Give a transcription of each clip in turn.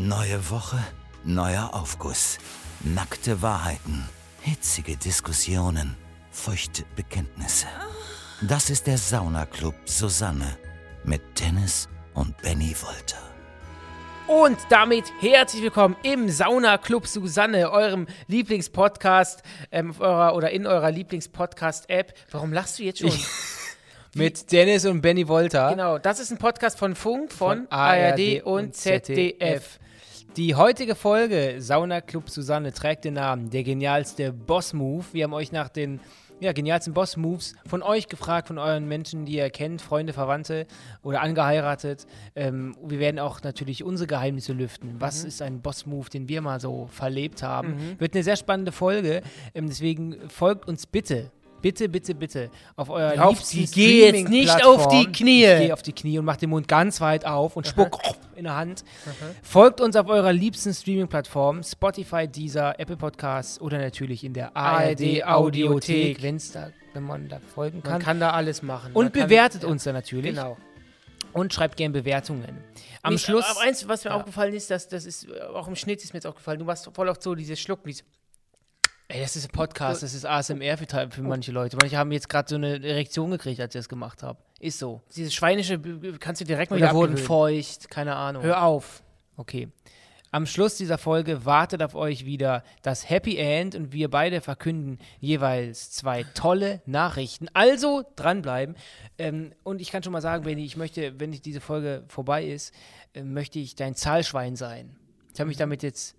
Neue Woche, neuer Aufguss. Nackte Wahrheiten, hitzige Diskussionen, feuchte Bekenntnisse. Das ist der Saunaclub Susanne mit Dennis und Benny Wolter. Und damit herzlich willkommen im Sauna Club Susanne, eurem Lieblingspodcast ähm, eurer, oder in eurer Lieblingspodcast-App. Warum lachst du jetzt schon? Mit Dennis und Benny Wolter. genau, das ist ein Podcast von Funk, von, ARD, und ZDF. Die heutige Folge Sauna Club Susanne trägt den Namen Der genialste Boss Move. Wir haben euch nach den ja, genialsten Boss Moves von euch gefragt, von euren Menschen, die ihr kennt, Freunde, Verwandte oder angeheiratet. Ähm, wir werden auch natürlich unsere Geheimnisse lüften. Was ist ein Boss Move, den wir mal so verlebt haben? Wird eine sehr spannende Folge. Ähm, deswegen folgt uns bitte. Bitte, bitte, bitte auf euer Auf liebsten die- geh jetzt nicht auf die. Knie. Ich Geh auf die Knie und mach den Mund ganz weit auf und spuck in der Hand. Folgt uns auf eurer liebsten Streaming-Plattform, Spotify, Deezer, Apple Podcasts oder natürlich in der ARD Audiothek, wenn's da, wenn man da folgen Man kann. kann da alles machen. und Man kann- bewertet ja, uns dann natürlich Genau. und schreibt gerne Bewertungen. Am Nicht- Schluss Aber eins, was mir Ja. aufgefallen ist, dass das ist, äh, auch im Schnitt ist mir jetzt aufgefallen, du machst voll oft so dieses Schlucken, dieses Ey, das ist ein Podcast, das ist ASMR für, für manche Leute. Manche haben jetzt gerade so eine Erektion gekriegt, als ich das gemacht habe. Ist so. dieses schweinische, kannst du direkt mal wieder wurden feucht, keine Ahnung. Hör auf. Okay. Am Schluss dieser Folge wartet auf euch wieder das Happy End und wir beide verkünden jeweils zwei tolle Nachrichten. Also dranbleiben. Ähm, und ich kann schon mal sagen, Benny, ich möchte, wenn ich diese Folge vorbei ist, äh, möchte ich dein Zahlschwein sein. Ich habe mich damit jetzt,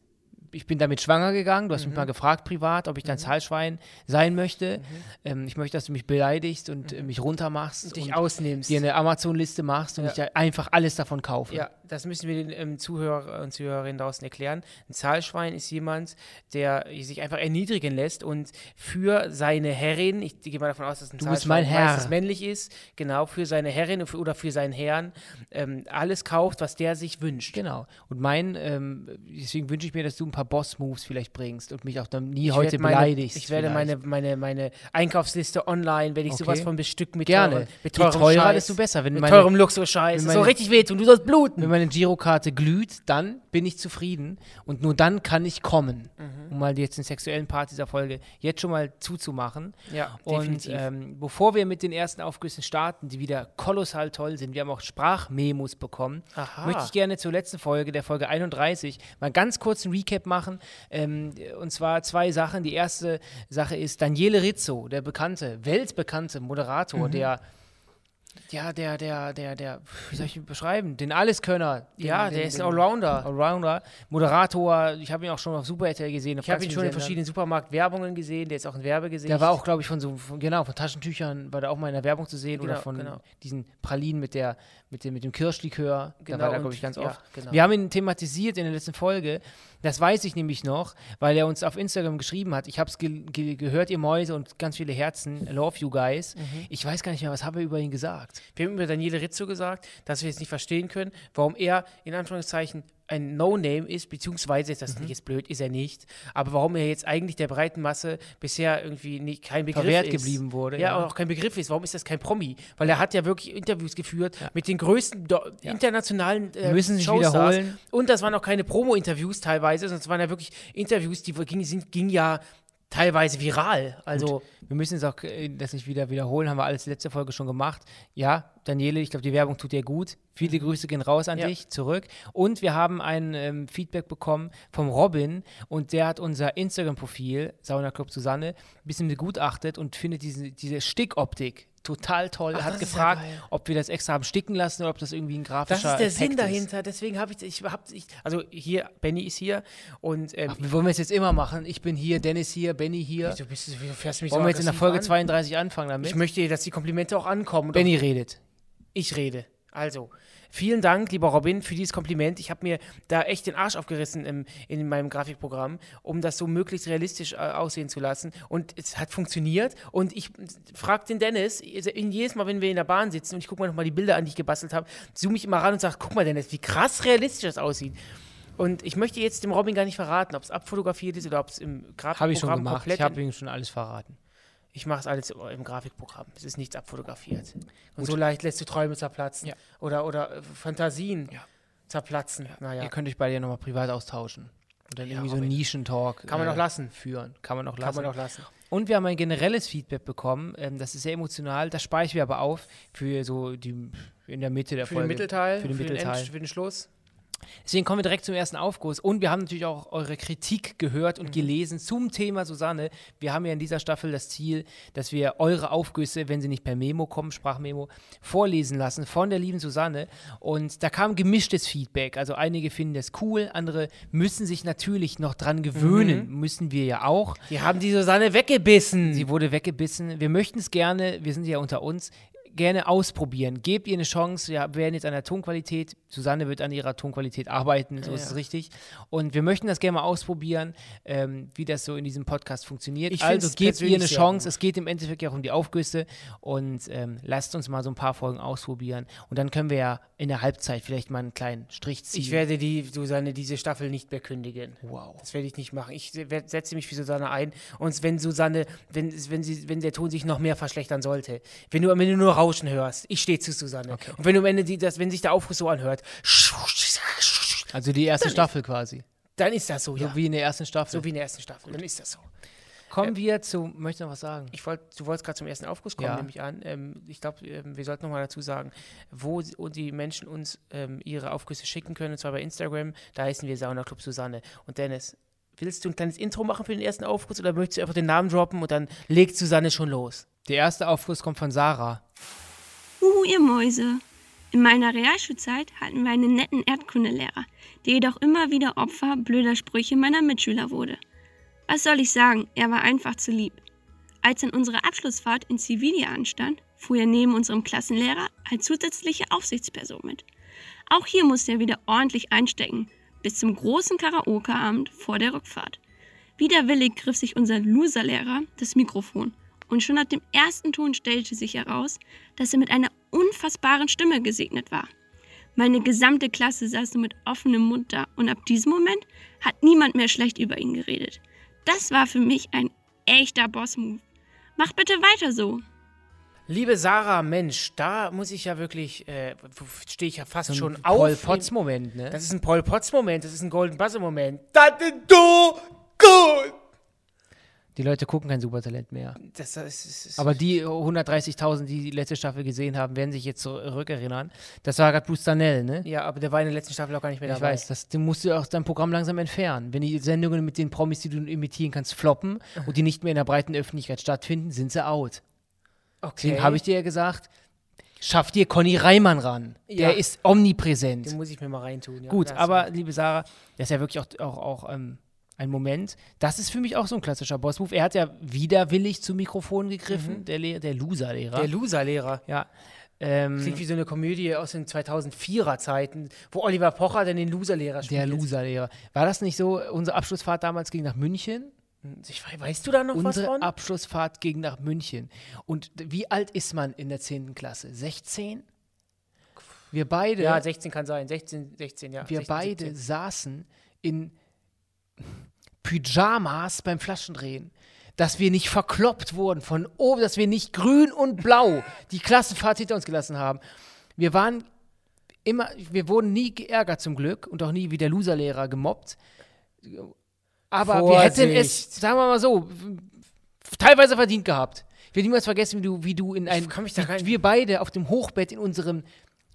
ich bin damit schwanger gegangen. Du hast mich mal gefragt privat, ob ich dein Zahlschwein sein möchte. Ähm, ich möchte, dass du mich beleidigst und äh, mich runtermachst Und dich und ausnimmst. dir eine Amazon-Liste machst und Ja. ich dir einfach alles davon kaufe. Ja, das müssen wir den ähm, Zuhörer und Zuhörerinnen draußen erklären. Ein Zahlschwein ist jemand, der sich einfach erniedrigen lässt und für seine Herrin, ich gehe mal davon aus, dass ein Du Zahlschwein mein Herr. meistens männlich ist, genau, für seine Herrin oder für seinen Herrn ähm, alles kauft, was der sich wünscht. Genau. Und mein, ähm, deswegen wünsche ich mir, dass du ein paar Boss-Moves vielleicht bringst und mich auch dann nie Ich heute meine, beleidigst. Ich werde vielleicht. meine, meine, meine Einkaufsliste online, werde ich Okay. sowas von bestückt mit Gerne. teuren, mit Je teurem teurer, Scheiß, desto besser. Wenn mit meine- teurem Luxusscheiß. wenn meine- richtig wehtun, du sollst bluten. Wenn meine Girokarte glüht, dann bin ich zufrieden und nur dann kann ich kommen, Mhm. um mal jetzt den sexuellen Part dieser Folge jetzt schon mal zuzumachen. Ja, Und definitiv. ähm, bevor wir mit den ersten Aufgüssen starten, die wieder kolossal toll sind, wir haben auch Sprachmemos bekommen, Aha. möchte ich gerne zur letzten Folge, der Folge 31, mal ganz kurz einen Recap machen. Ähm, und zwar zwei Sachen. Die erste Sache ist Daniele Rizzo, der bekannte, weltbekannte Moderator, Mhm. der ja, der, der, der, der, wie soll ich ihn beschreiben? Den Alleskönner. Ja, den, der ist ein Allrounder. Allrounder. Moderator, ich habe ihn auch schon auf Super RTL gesehen. auf Ich habe ihn schon in verschiedenen Supermarktwerbungen gesehen, der ist auch ein Werbegesicht. Der war auch, glaube ich, von so, von, genau, von Taschentüchern war der auch mal in der Werbung zu sehen oder Genau, von genau. diesen Pralinen mit, der, mit, dem, mit dem Kirschlikör. Genau, da war der, und- glaube ich, ganz ja, oft. genau. Wir haben ihn thematisiert in der letzten Folge. Das weiß ich nämlich noch, weil er uns auf Instagram geschrieben hat. Ich habe es ge ge gehört, ihr Mäuse und ganz viele Herzen. Love you guys. Mhm. Ich weiß gar nicht mehr, was habe ich über ihn gesagt. Wir haben über Daniele Rizzo gesagt, dass wir jetzt nicht verstehen können, warum er in Anführungszeichen ein No-Name ist, beziehungsweise, das Mhm. ist jetzt blöd, ist er nicht, aber warum er jetzt eigentlich der breiten Masse bisher irgendwie nicht, kein Begriff Verwehrt ist. geblieben wurde, Ja, ja. auch kein Begriff ist. Warum ist das kein Promi? Weil er hat ja wirklich Interviews geführt mit den größten do- internationalen äh, Müssen sich Showstars. wiederholen. Und das waren auch keine Promo-Interviews teilweise, sondern es waren ja wirklich Interviews, die ging, sind, ging ja teilweise viral. Also Wir müssen jetzt auch äh, das nicht wieder wiederholen, haben wir alles letzte Folge schon gemacht. Ja, Daniele, ich glaube, die Werbung tut dir gut. Viele Grüße gehen raus an Ja. dich, zurück. Und wir haben ein ähm, Feedback bekommen vom Robin und der hat unser Instagram-Profil, Sauna Club Susanne, ein bisschen begutachtet und findet diese, diese Stickoptik total toll. er hat das ist ja gefragt, ob wir das extra haben sticken lassen oder ob das irgendwie ein Das grafischer ist der Effekt Sinn Ist. dahinter. Deswegen habe ich, ich, hab, ich, also hier, Benny ist hier und ähm, Ach, wir wollen wir es jetzt immer machen. Ich bin hier, Dennis hier, Benny hier. wieso, bist du, wieso fährst du mich Wollen so wir jetzt in der Folge an? 32 anfangen damit? Ich möchte, dass die Komplimente auch ankommen. Benny redet. ich rede. Also, vielen Dank, lieber Robin, für dieses Kompliment. Ich habe mir da echt den Arsch aufgerissen im, in meinem Grafikprogramm, um das so möglichst realistisch äh, aussehen zu lassen. Und es hat funktioniert. Und ich frage den Dennis, also jedes Mal, wenn wir in der Bahn sitzen und ich gucke mir nochmal die Bilder an, die ich gebastelt habe, zoome ich immer ran und sage, guck mal, Dennis, wie krass realistisch das aussieht. Und ich möchte jetzt dem Robin gar nicht verraten, ob es abfotografiert ist oder ob es im Grafikprogramm Habe ich schon gemacht. komplett Ich habe ihm schon alles verraten. Ich mache es alles im Grafikprogramm. Es ist nichts abfotografiert. Und so leicht lässt du Träume zerplatzen. Ja. Oder, oder äh, Fantasien. Ja. zerplatzen. Naja. Ihr könnt euch beide ja nochmal privat austauschen. Und dann Ja, irgendwie so einen. Nischentalk. Kann man äh, auch lassen. Führen. Kann man auch Kann lassen. man auch lassen. Und wir haben ein generelles Feedback bekommen. Ähm, das ist sehr emotional. Das spare ich mir aber auf für so die in der Mitte der Für Folge. den Mittelteil, Für den Mittelteil. End, für den Schluss. Deswegen kommen wir direkt zum ersten Aufguss. Und wir haben natürlich auch eure Kritik gehört Mhm. und gelesen zum Thema Susanne. Wir haben ja in dieser Staffel das Ziel, dass wir eure Aufgüsse, wenn sie nicht per Memo kommen, Sprachmemo, vorlesen lassen von der lieben Susanne. Und da kam gemischtes Feedback. Also einige finden das cool, andere müssen sich natürlich noch dran gewöhnen. Mhm. Müssen wir ja auch. Die haben die Susanne weggebissen. Sie wurde weggebissen. Wir möchten es gerne, wir sind ja unter uns, gerne ausprobieren. Gebt ihr eine Chance. Wir werden jetzt an der Tonqualität, Susanne wird an ihrer Tonqualität arbeiten, so ist es Ja. richtig. Und wir möchten das gerne mal ausprobieren, ähm, wie das so in diesem Podcast funktioniert. Ich also gebt ihr eine Chance. gut. Es geht im Endeffekt ja auch um die Aufgüsse. Und ähm, lasst uns mal so ein paar Folgen ausprobieren. Und dann können wir ja in der Halbzeit vielleicht mal einen kleinen Strich ziehen. ich werde die Susanne diese Staffel nicht mehr kündigen. wow. Das werde ich nicht machen. Ich setze mich für Susanne ein. Und wenn Susanne, wenn, wenn, sie, wenn der Ton sich noch mehr verschlechtern sollte, wenn du, wenn du nur Rauschen hörst, ich stehe zu Susanne. Und wenn du am Ende die, das, wenn sich der Aufruf so anhört, Also die erste Staffel quasi. dann ist das so, So ja. wie in der ersten Staffel. So wie in der ersten Staffel. Dann ist das so. Kommen wir zu, möchte noch was sagen? Ich wollt, du wolltest gerade zum ersten Aufguss kommen, Ja. nehme ich an. Ähm, ich glaube, ähm, wir sollten nochmal dazu sagen, wo die Menschen uns ähm, ihre Aufgüsse schicken können, und zwar bei Instagram. Da heißen wir Sauna Club Susanne. Und Dennis, willst du ein kleines Intro machen für den ersten Aufguss oder möchtest du einfach den Namen droppen und dann legt Susanne schon los? Der erste Aufguss kommt von Sarah. Huhu, ihr Mäuse. In meiner Realschulzeit hatten wir einen netten Erdkundelehrer, der jedoch immer wieder Opfer blöder Sprüche meiner Mitschüler wurde. Was soll ich sagen, er war einfach zu lieb. Als dann unsere Abschlussfahrt in Civilia anstand, fuhr er neben unserem Klassenlehrer als zusätzliche Aufsichtsperson mit. Auch hier musste er wieder ordentlich einstecken, bis zum großen Karaoke-Abend vor der Rückfahrt. Widerwillig griff sich unser Loserlehrer das Mikrofon und schon nach dem ersten Ton stellte sich heraus, dass er mit einer unfassbaren Stimme gesegnet war. Meine gesamte Klasse saß nur mit offenem Mund da und ab diesem Moment hat niemand mehr schlecht über ihn geredet. Das war für mich ein echter Boss-Move. Mach bitte weiter so. Liebe Sarah, Mensch, da muss ich ja wirklich, äh, stehe ich ja fast schon Ein auf. Paul Potts-Moment, ne? Das ist ein Paul Potts-Moment, das ist ein Golden Buzzer-Moment. Das ist du gut! Die Leute gucken kein Supertalent mehr. Das, das, ist, Aber die 130.000, die die letzte Staffel gesehen haben, werden sich jetzt zurückerinnern. Das war gerade Bruce Danell, ne? ja, aber der war in der letzten Staffel auch gar nicht mehr Ich dabei. weiß, das, den musst du aus deinem Programm langsam entfernen. Wenn die Sendungen mit den Promis, die du imitieren kannst, floppen und die nicht mehr in der breiten Öffentlichkeit stattfinden, sind sie out. Okay. Deswegen habe ich dir ja gesagt, schaff dir Conny Reimann ran. Ja. Der ist omnipräsent. Den muss ich mir mal reintun. Ja, Gut, du aber liebe Sarah, das ist ja wirklich auch, auch, auch ähm, ein Moment. Das ist für mich auch so ein klassischer Boss-Move. Er hat ja widerwillig zum Mikrofon gegriffen, der, Le der Loser-Lehrer. Mhm. Der Loser-Lehrer. ja. Ähm, Klingt wie so eine Komödie aus den 2004er-Zeiten, wo Oliver Pocher dann den Loser-Lehrer spielt. der Loser-Lehrer. War das nicht so? Unsere Abschlussfahrt damals ging nach München. Ich, weiß- weißt du da noch was Unsere von? Abschlussfahrt ging nach München. Und wie alt ist man in der 10. Klasse? 16? Wir beide, ja, 16 kann sein. 16, 16, ja. wir 16, beide 17. saßen in Pyjamas beim Flaschendrehen. Dass wir nicht verkloppt wurden von oben, dass wir nicht grün und blau die Klassenfahrt hinter uns gelassen haben. Wir waren immer, wir wurden nie geärgert zum Glück und auch nie wie der Loserlehrer gemobbt. Aber wir hätten es, Vorsicht. sagen wir mal so, teilweise verdient gehabt. Ich werde niemals vergessen, wie du, wie du in ein, kann mich da wie rein- wir beide auf dem Hochbett in unserem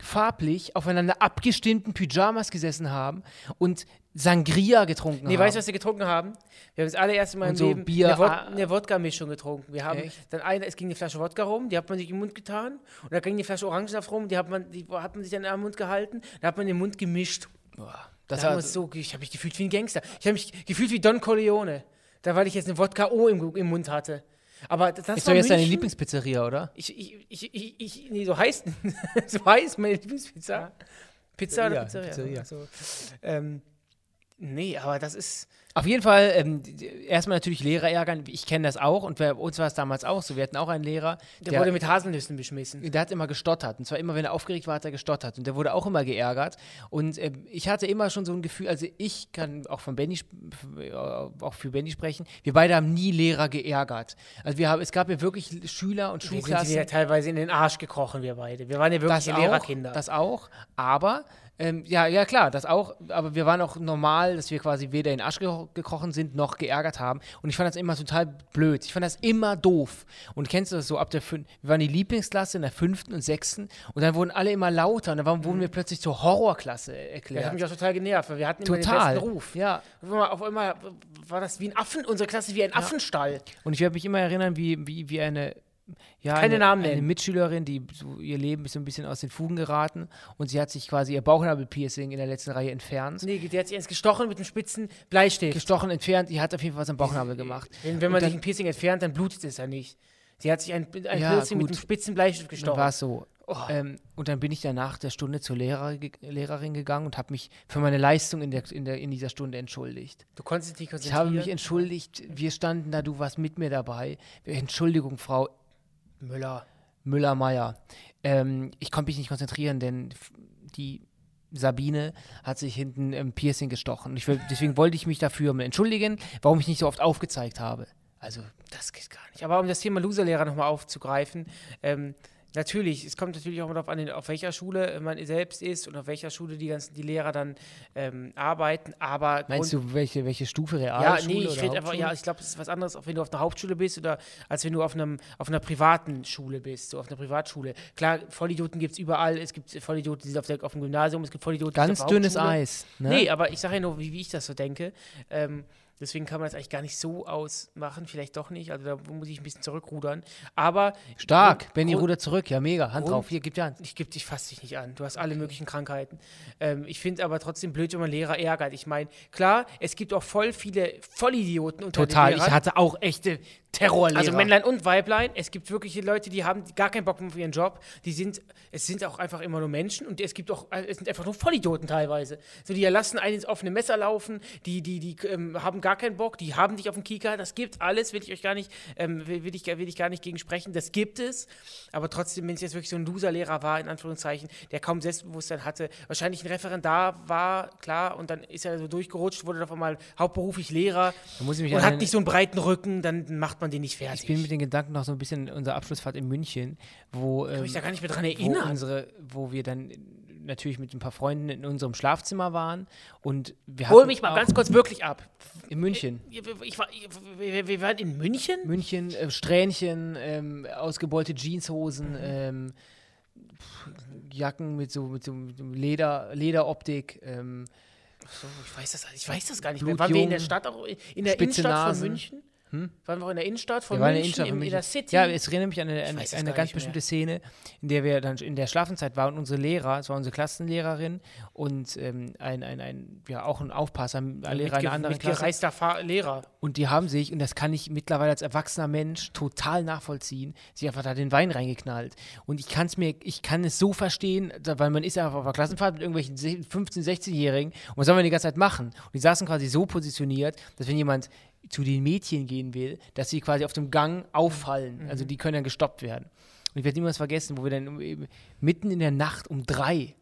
farblich aufeinander abgestimmten Pyjamas gesessen haben und Sangria getrunken Nee, haben. weißt du, was wir getrunken haben? Wir haben das allererste Mal Und im so Leben Bier- eine, Wod ah. eine Wodka-Mischung getrunken. Wir haben Echt? dann eine, es ging eine Flasche Wodka rum, die hat man sich im Mund getan. Und da ging eine Flasche Orangensaft rum, die hat man, die hat man sich dann am Mund gehalten. Da hat man den Mund gemischt. das da uns so, ich habe mich gefühlt wie ein Gangster. Ich habe mich gefühlt wie Don Corleone. Da, weil ich jetzt eine Wodka O im, im Mund hatte. Aber das ist war doch jetzt deine. Lieblingspizzeria, oder? Ich, ich, ich, ich, ich, nee, so heißt, so heißt meine Lieblingspizza. Pizza oder Pizzeria, Pizzeria? Pizzeria. So. Ähm, nee, aber das ist, Auf jeden Fall, ähm, erstmal natürlich Lehrer ärgern. Ich kenne das auch und bei uns war es damals auch so. Wir hatten auch einen Lehrer, der, wurde mit Haselnüssen beschmissen. Der hat immer gestottert. Und zwar immer, wenn er aufgeregt war, hat er gestottert. Und der wurde auch immer geärgert. Und ähm, ich hatte immer schon so ein Gefühl, also ich kann auch von Benny, äh, auch für Benny sprechen, wir beide haben nie Lehrer geärgert. Also wir haben, es gab ja wirklich Schüler und Wir sind Schulklassen. ja teilweise in den Arsch gekrochen, wir beide. Wir waren ja wirklich das auch, Lehrerkinder. das auch, aber Ähm, ja, ja, klar, das auch. Aber wir waren auch normal, dass wir quasi weder in geko gekrochen sind, noch geärgert haben. Und ich fand das immer total blöd. Ich fand das immer doof. Und kennst du das so ab der fün Wir waren die Lieblingsklasse in der fünften und sechsten. Und dann wurden alle immer lauter. Und dann waren, wurden wir plötzlich zur Horrorklasse Das erklärt. hat mich auch total genervt, weil wir hatten immer Total. den besten Ruf. Ja. Auf einmal, war das wie ein Affen, unsere Klasse wie ein Affenstall. Und ich werde mich immer erinnern, wie, wie, wie eine, ja, Keine eine, Namen eine nennen. Mitschülerin, die so ihr Leben ist so ein bisschen aus den Fugen geraten und sie hat sich quasi ihr Bauchnabelpiercing in der letzten Reihe entfernt. Nee, der hat sich eins gestochen mit einem spitzen Bleistift. Gestochen, entfernt, die hat auf jeden Fall was am Bauchnabel gemacht. Wenn, wenn man dann- sich ein Piercing entfernt, dann blutet es ja nicht. Sie hat sich ein, ein Ja, Piercing mit gut. einem spitzen Bleistift gestochen. war so. Oh. Ähm, und dann bin ich dann nach der Stunde zur Lehrer, Lehrerin gegangen und habe mich für meine Leistung in, der, in, der, in dieser Stunde entschuldigt. Du konntest dich nicht Ich konzentrieren. habe mich entschuldigt, wir standen da, du warst mit mir dabei. Entschuldigung, Frau Müller. Müller-Meyer. Ähm, ich konnte mich nicht konzentrieren, denn die Sabine hat sich hinten im Piercing gestochen. Will, deswegen wollte ich mich dafür entschuldigen, warum ich nicht so oft aufgezeigt habe. Also, Das geht gar nicht. Aber um das Thema Loserlehrer nochmal aufzugreifen, ähm, natürlich, es kommt natürlich auch mal darauf an, auf welcher Schule man selbst ist und auf welcher Schule die ganzen die Lehrer dann ähm, arbeiten. Aber meinst du, welche, welche Stufe Ja, Realschule nee, ich rede einfach, ja, ich glaube, es ist was anderes, wenn du auf einer Hauptschule bist oder als wenn du auf, einem, auf einer privaten Schule bist, so auf einer Privatschule. Klar, Vollidioten gibt es überall. Es gibt Vollidioten, die sind auf, der, auf dem Gymnasium, es gibt Vollidioten, die Ganz sind auf dünnes. Eis. Ne? Nee, aber ich sage ja nur, wie, wie ich das so denke. Ähm, deswegen kann man das eigentlich gar nicht so ausmachen, vielleicht doch nicht. Also da muss ich ein bisschen zurückrudern. Aber Stark. Benny rudert zurück. Ja, mega. Hand drauf. Hier, gib dir Hand. ich dich fast dich nicht an. Du hast alle möglichen Krankheiten. Ähm, ich finde aber trotzdem blöd, wenn man Lehrer ärgert. Ich meine, klar, es gibt auch voll viele Vollidioten unter Total. den Ich hatte auch echte Terrorlehrer. Also Männlein und Weiblein. Es gibt wirkliche Leute, die haben gar keinen Bock mehr auf ihren Job. Die sind, es sind auch einfach immer nur Menschen und es gibt auch, äh, es sind einfach nur Vollidioten teilweise. So, die lassen einen ins offene Messer laufen, die, die, die ähm, haben gar keinen Bock, die haben dich auf dem Kieker. Das gibt alles, will ich euch gar nicht, ähm, will, ich, will ich gar nicht gegen sprechen. Das gibt es. Aber trotzdem, wenn es jetzt wirklich so ein Loser-Lehrer war, in Anführungszeichen, der kaum Selbstbewusstsein hatte, wahrscheinlich ein Referendar war, klar, und dann ist er so durchgerutscht, wurde auf einmal hauptberuflich Lehrer und hat nicht so einen breiten Rücken, dann macht man den nicht fertig. Ich bin mit den Gedanken noch so ein bisschen in unserer Abschlussfahrt in München, wo, kann ähm, mich da gar nicht mehr dran wo, erinnern. unsere, wo wir dann natürlich mit ein paar Freunden in unserem Schlafzimmer waren und wir Hol mich mal ganz kurz wirklich ab. in München. Ich war, ich, wir, waren in München? München, äh, Strähnchen, ähm, ausgebeulte Jeanshosen, ähm, pff, Jacken mit so, mit so, Leder, Lederoptik, ähm, So, ich, weiß das, ich weiß das gar nicht Blutjung, mehr. Waren wir in der Stadt, auch in der spitze Innenstadt Nasen. von München? Waren wir auch in der Innenstadt von wir waren in der München, Innenstadt von in, in München. der City? Ja, es erinnert mich an eine, an eine ganz nicht mehr. bestimmte Szene, in der wir dann in der Schlafenszeit waren und unsere Lehrer, es war unsere Klassenlehrerin und ähm, ein, ein, ein, ja, auch ein Aufpasser, ein Lehrer einer anderen Klasse. Lehrer. Und die haben sich, und das kann ich mittlerweile als erwachsener Mensch total nachvollziehen, sich einfach da den Wein reingeknallt. Und ich kann es mir, ich kann es so verstehen, weil man ist ja auf einer Klassenfahrt mit irgendwelchen se- 15-, 16-Jährigen und was soll man die ganze Zeit machen? Und die saßen quasi so positioniert, dass wenn jemand zu den Mädchen gehen will, dass sie quasi auf dem Gang auffallen. Also die können dann gestoppt werden. Und ich werde niemals vergessen, wo wir dann mitten in der Nacht um drei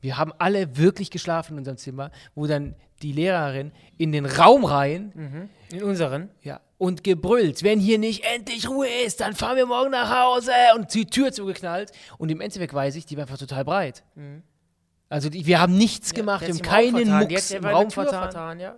wir haben alle wirklich geschlafen in unserem Zimmer, wo dann die Lehrerin in den Raum rein In unseren. ja, und gebrüllt, wenn hier nicht endlich Ruhe ist, dann fahren wir morgen nach Hause und die Tür zugeknallt. Und im Endeffekt weiß ich, die war einfach total breit. Also die, wir haben nichts gemacht, Der wir haben keinen Mucks im Raum vertan. vertan ja.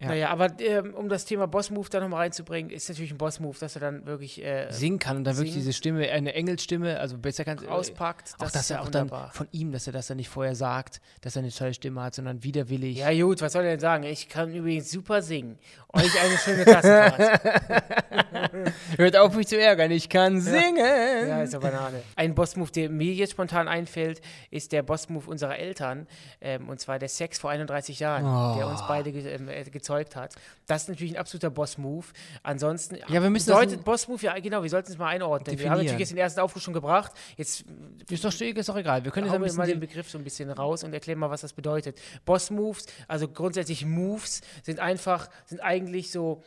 Ja. Naja, aber ähm, um das Thema Boss-Move da nochmal reinzubringen, ist natürlich ein Boss-Move, dass er dann wirklich äh, Singen kann und dann wirklich diese Stimme, eine Engelsstimme, also besser kann auspackt. Auch Das dass ist er ja auch dann wunderbar. von ihm, dass er das dann nicht vorher sagt, dass er eine tolle Stimme hat, sondern widerwillig. Ja gut, was soll er denn sagen? Ich kann übrigens super singen. Euch eine schöne Klassenfahrt. Hört auf, mich zu ärgern, ich kann singen. Ja, ist ja Banane. Ein Boss-Move, der mir jetzt spontan einfällt, ist der Boss-Move unserer Eltern. Ähm, und zwar der Sex vor 31 Jahren, der uns beide ge ähm, äh, gezeugt hat. Das ist natürlich ein absoluter Boss-Move. Ansonsten Ja, wir müssen bedeutet Boss-Move, ja genau, wir sollten es mal einordnen. Wir haben Definieren. natürlich jetzt den ersten Aufruf schon gebracht. Jetzt Ist doch, ist doch egal, wir können jetzt ein wir mal den bisschen. Begriff so ein bisschen raus und erklären mal, was das bedeutet. Boss-Moves, also grundsätzlich Moves, sind einfach, sind eigentlich so,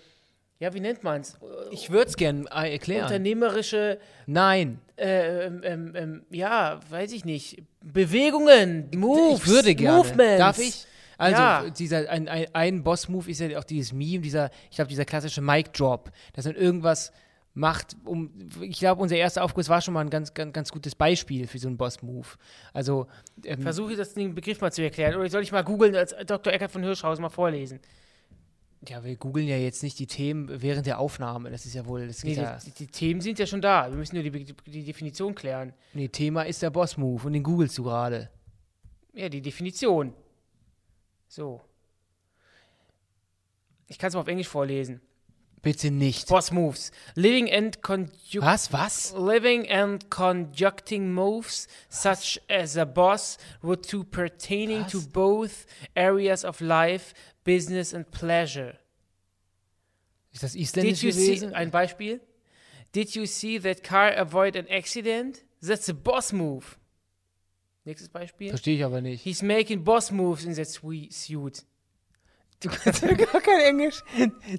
ja, wie nennt man es? Ich würde es gerne erklären. Unternehmerische Nein. äh, ähm, ähm, ähm, ja, weiß ich nicht, Bewegungen, Moves, ich würde gerne. Movements. Darf ich? Also, Ja. dieser, ein, ein, ein Boss-Move ist ja auch dieses Meme, dieser, ich glaube, dieser klassische Mic-Drop, dass man irgendwas macht, um, ich glaube, unser erster Aufguss war schon mal ein ganz, ganz, ganz gutes Beispiel für so einen Boss-Move. Also, ähm, Versuche das den Begriff mal zu erklären. Oder soll ich mal googeln, als Dr. Eckert von Hirschhausen mal vorlesen? ja, wir googeln ja jetzt nicht die Themen während der Aufnahme. Das ist ja wohl, das Nee, ja, die, die Themen sind ja schon da. Wir müssen nur die, Be- die Definition klären. nee, Thema ist der Boss-Move und den googelst du gerade. Ja, die Definition. So. Ich kann es mal auf Englisch vorlesen. Bitte nicht. Boss Moves. Living and conju Was, was? Living and conjuncting moves, such as a boss, would to pertaining to Was? both areas of life, business and pleasure. Ist das Did isländisch you see, gewesen? ein Beispiel? Did you see that car avoid an accident? That's a boss move. Nächstes Beispiel. Verstehe ich aber nicht. He's making boss moves in that swe- suit. Du kannst ja gar kein Englisch.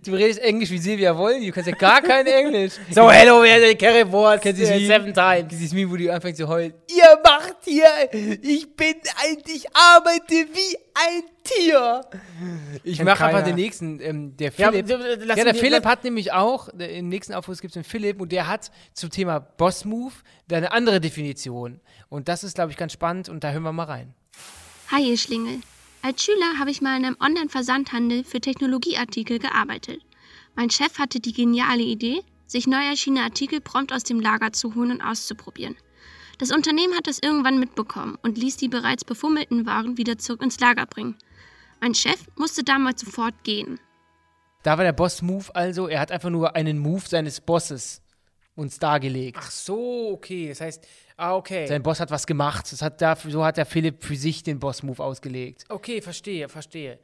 Du redest Englisch wie Silvia Wolny. Du kannst ja gar kein Englisch. So, hello, we had a currywurst Kennst du die- seven times. Dieses Meme, wo die anfängt zu heulen. Ihr macht hier, ich bin ein, ich arbeite wie ein Tier. Ich mache einfach den nächsten, ähm, der Ja, Philipp. lassen Ja, der Philipp hat nämlich auch, im nächsten Aufruf gibt es den Philipp und der hat zum Thema Boss Move eine andere Definition. Und das ist, glaube ich, ganz spannend und da hören wir mal rein. Hi, ihr Schlingel. Als Schüler habe ich mal in einem Online-Versandhandel für Technologieartikel gearbeitet. Mein Chef hatte die geniale Idee, sich neu erschienene Artikel prompt aus dem Lager zu holen und auszuprobieren. Das Unternehmen hat das irgendwann mitbekommen und ließ die bereits befummelten Waren wieder zurück ins Lager bringen. Mein Chef musste damals sofort gehen. Da war der Boss Move also, er hat einfach nur einen Move seines Bosses uns dargelegt. Ach so, okay. Das heißt, ah, okay. Sein Boss hat was gemacht. Das hat dafür, so hat der Philipp für sich den Boss-Move ausgelegt. Okay, verstehe, verstehe.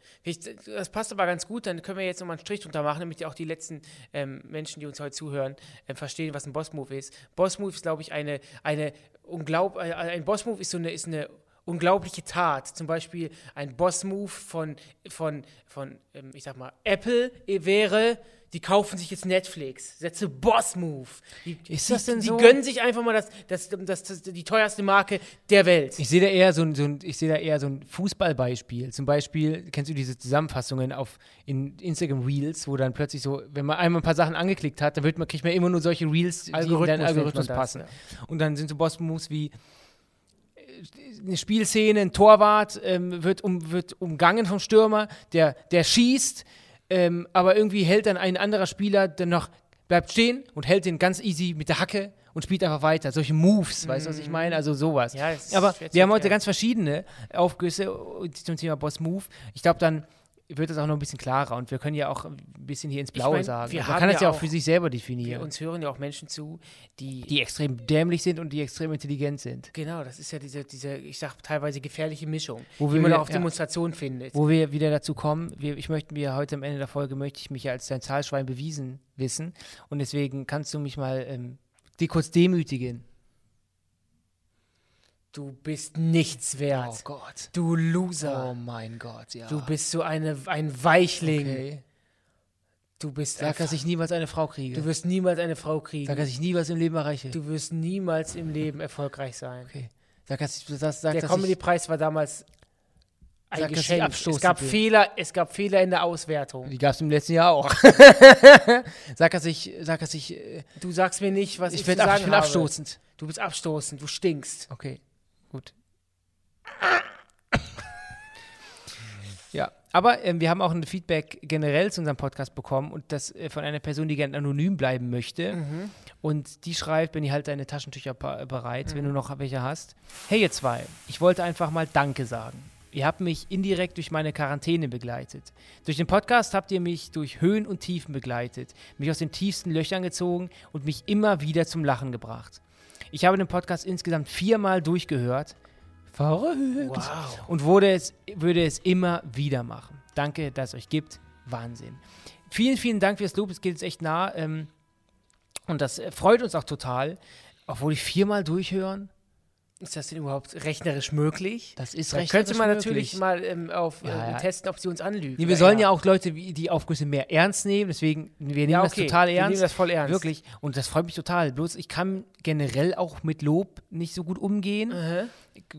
Das passt aber ganz gut, dann können wir jetzt nochmal einen Strich drunter machen, damit auch die letzten ähm, Menschen, die uns heute zuhören, ähm, verstehen, was ein Boss-Move ist. Boss-Move ist, glaube ich, eine, eine unglaub, äh, ein Boss-Move ist so eine, ist eine unglaubliche Tat. Zum Beispiel ein Boss-Move von, von, von ähm, ich sag mal, Apple wäre, die kaufen sich jetzt Netflix. A Boss-Move. Die, Ist die, das denn die so? gönnen sich einfach mal das, das, das, das, die teuerste Marke der Welt. Ich sehe da eher so ein, so ein, ich sehe da eher so ein Fußballbeispiel. Zum Beispiel, kennst du diese Zusammenfassungen auf in Instagram Reels, wo dann plötzlich so, wenn man einmal ein paar Sachen angeklickt hat, dann wird man, kriegt man immer nur solche Reels, die in Algorithmus deinen Algorithmus passen. ja. Und dann sind so Boss-Moves wie eine Spielszene, ein Torwart ähm, wird, um, wird umgangen vom Stürmer, der, der schießt, ähm, aber irgendwie hält dann ein anderer Spieler dann noch, bleibt stehen und hält den ganz easy mit der Hacke und spielt einfach weiter. Solche Moves, weißt du, was ich meine? Also sowas. Ja, aber wir haben heute erklären. ganz verschiedene Aufgüsse zum Thema Boss Move. Ich glaube, dann wird das auch noch ein bisschen klarer und wir können ja auch ein bisschen hier ins Blaue mein, sagen. Man kann das ja auch für sich selber Wir, definieren. uns hören ja auch Menschen zu, die die extrem dämlich sind und die extrem intelligent sind. Genau, das ist ja diese, diese ich sag teilweise gefährliche Mischung, Wo die wir- man auch auf ja. Demonstrationen findet. Wo wir wieder dazu kommen, wir, ich möchte mir heute am Ende der Folge, möchte ich mich ja als dein Zahlschwein bewiesen wissen. Und deswegen kannst du mich mal ähm, die kurz demütigen. Du bist nichts wert. Oh Gott. Du Loser. Oh mein Gott, ja. Du bist so eine, ein Weichling. okay. Du bist Sag, dass ich niemals eine Frau kriege. Du wirst niemals eine Frau kriegen. Sag, dass ich nie was im Leben erreiche. du wirst niemals im Leben erfolgreich sein. okay. Sag, dass ich, das, sag, Der Comedy-Preis war damals ein Sag, Geschenk. Es abstoßend gab bin. Fehler, es gab Fehler in der Auswertung. Die gab es im letzten Jahr auch. sag, dass ich, sag, dass ich, äh, Du sagst mir nicht, was ich, ich, zu werd ab, sagen ich bin abstoßend. Du bist abstoßend, du stinkst. Okay, gut. Ja, aber ähm, wir haben auch ein Feedback generell zu unserem Podcast bekommen und das äh, von einer Person, die gerne anonym bleiben möchte. Mhm. Und die schreibt, wenn ihr halt deine Taschentücher pa- bereit, wenn du noch welche hast. Hey ihr zwei, ich wollte einfach mal Danke sagen. Ihr habt mich indirekt durch meine Quarantäne begleitet. Durch den Podcast habt ihr mich durch Höhen und Tiefen begleitet, mich aus den tiefsten Löchern gezogen und mich immer wieder zum Lachen gebracht. Ich habe den Podcast insgesamt viermal durchgehört. Verrückt. Wow. Und wurde es, würde es immer wieder machen. Danke, dass es euch gibt. Wahnsinn. Vielen, vielen Dank fürs Lob. Es geht jetzt echt nah. Ähm, und das freut uns auch total. Obwohl ich viermal durchhören, Ist das denn überhaupt rechnerisch möglich? das ist Da recht könnte man möglich. natürlich mal ähm, auf, Ja, äh, ja. testen, ob sie uns anlügen. Nee, wir sollen ja auch Leute, wie- die Aufgüsse mehr ernst nehmen. Deswegen, wir nehmen ja, das okay. total Wir ernst. nehmen das voll ernst. Wirklich. Und das freut mich total. Bloß ich kann generell auch mit Lob nicht so gut umgehen. Mhm.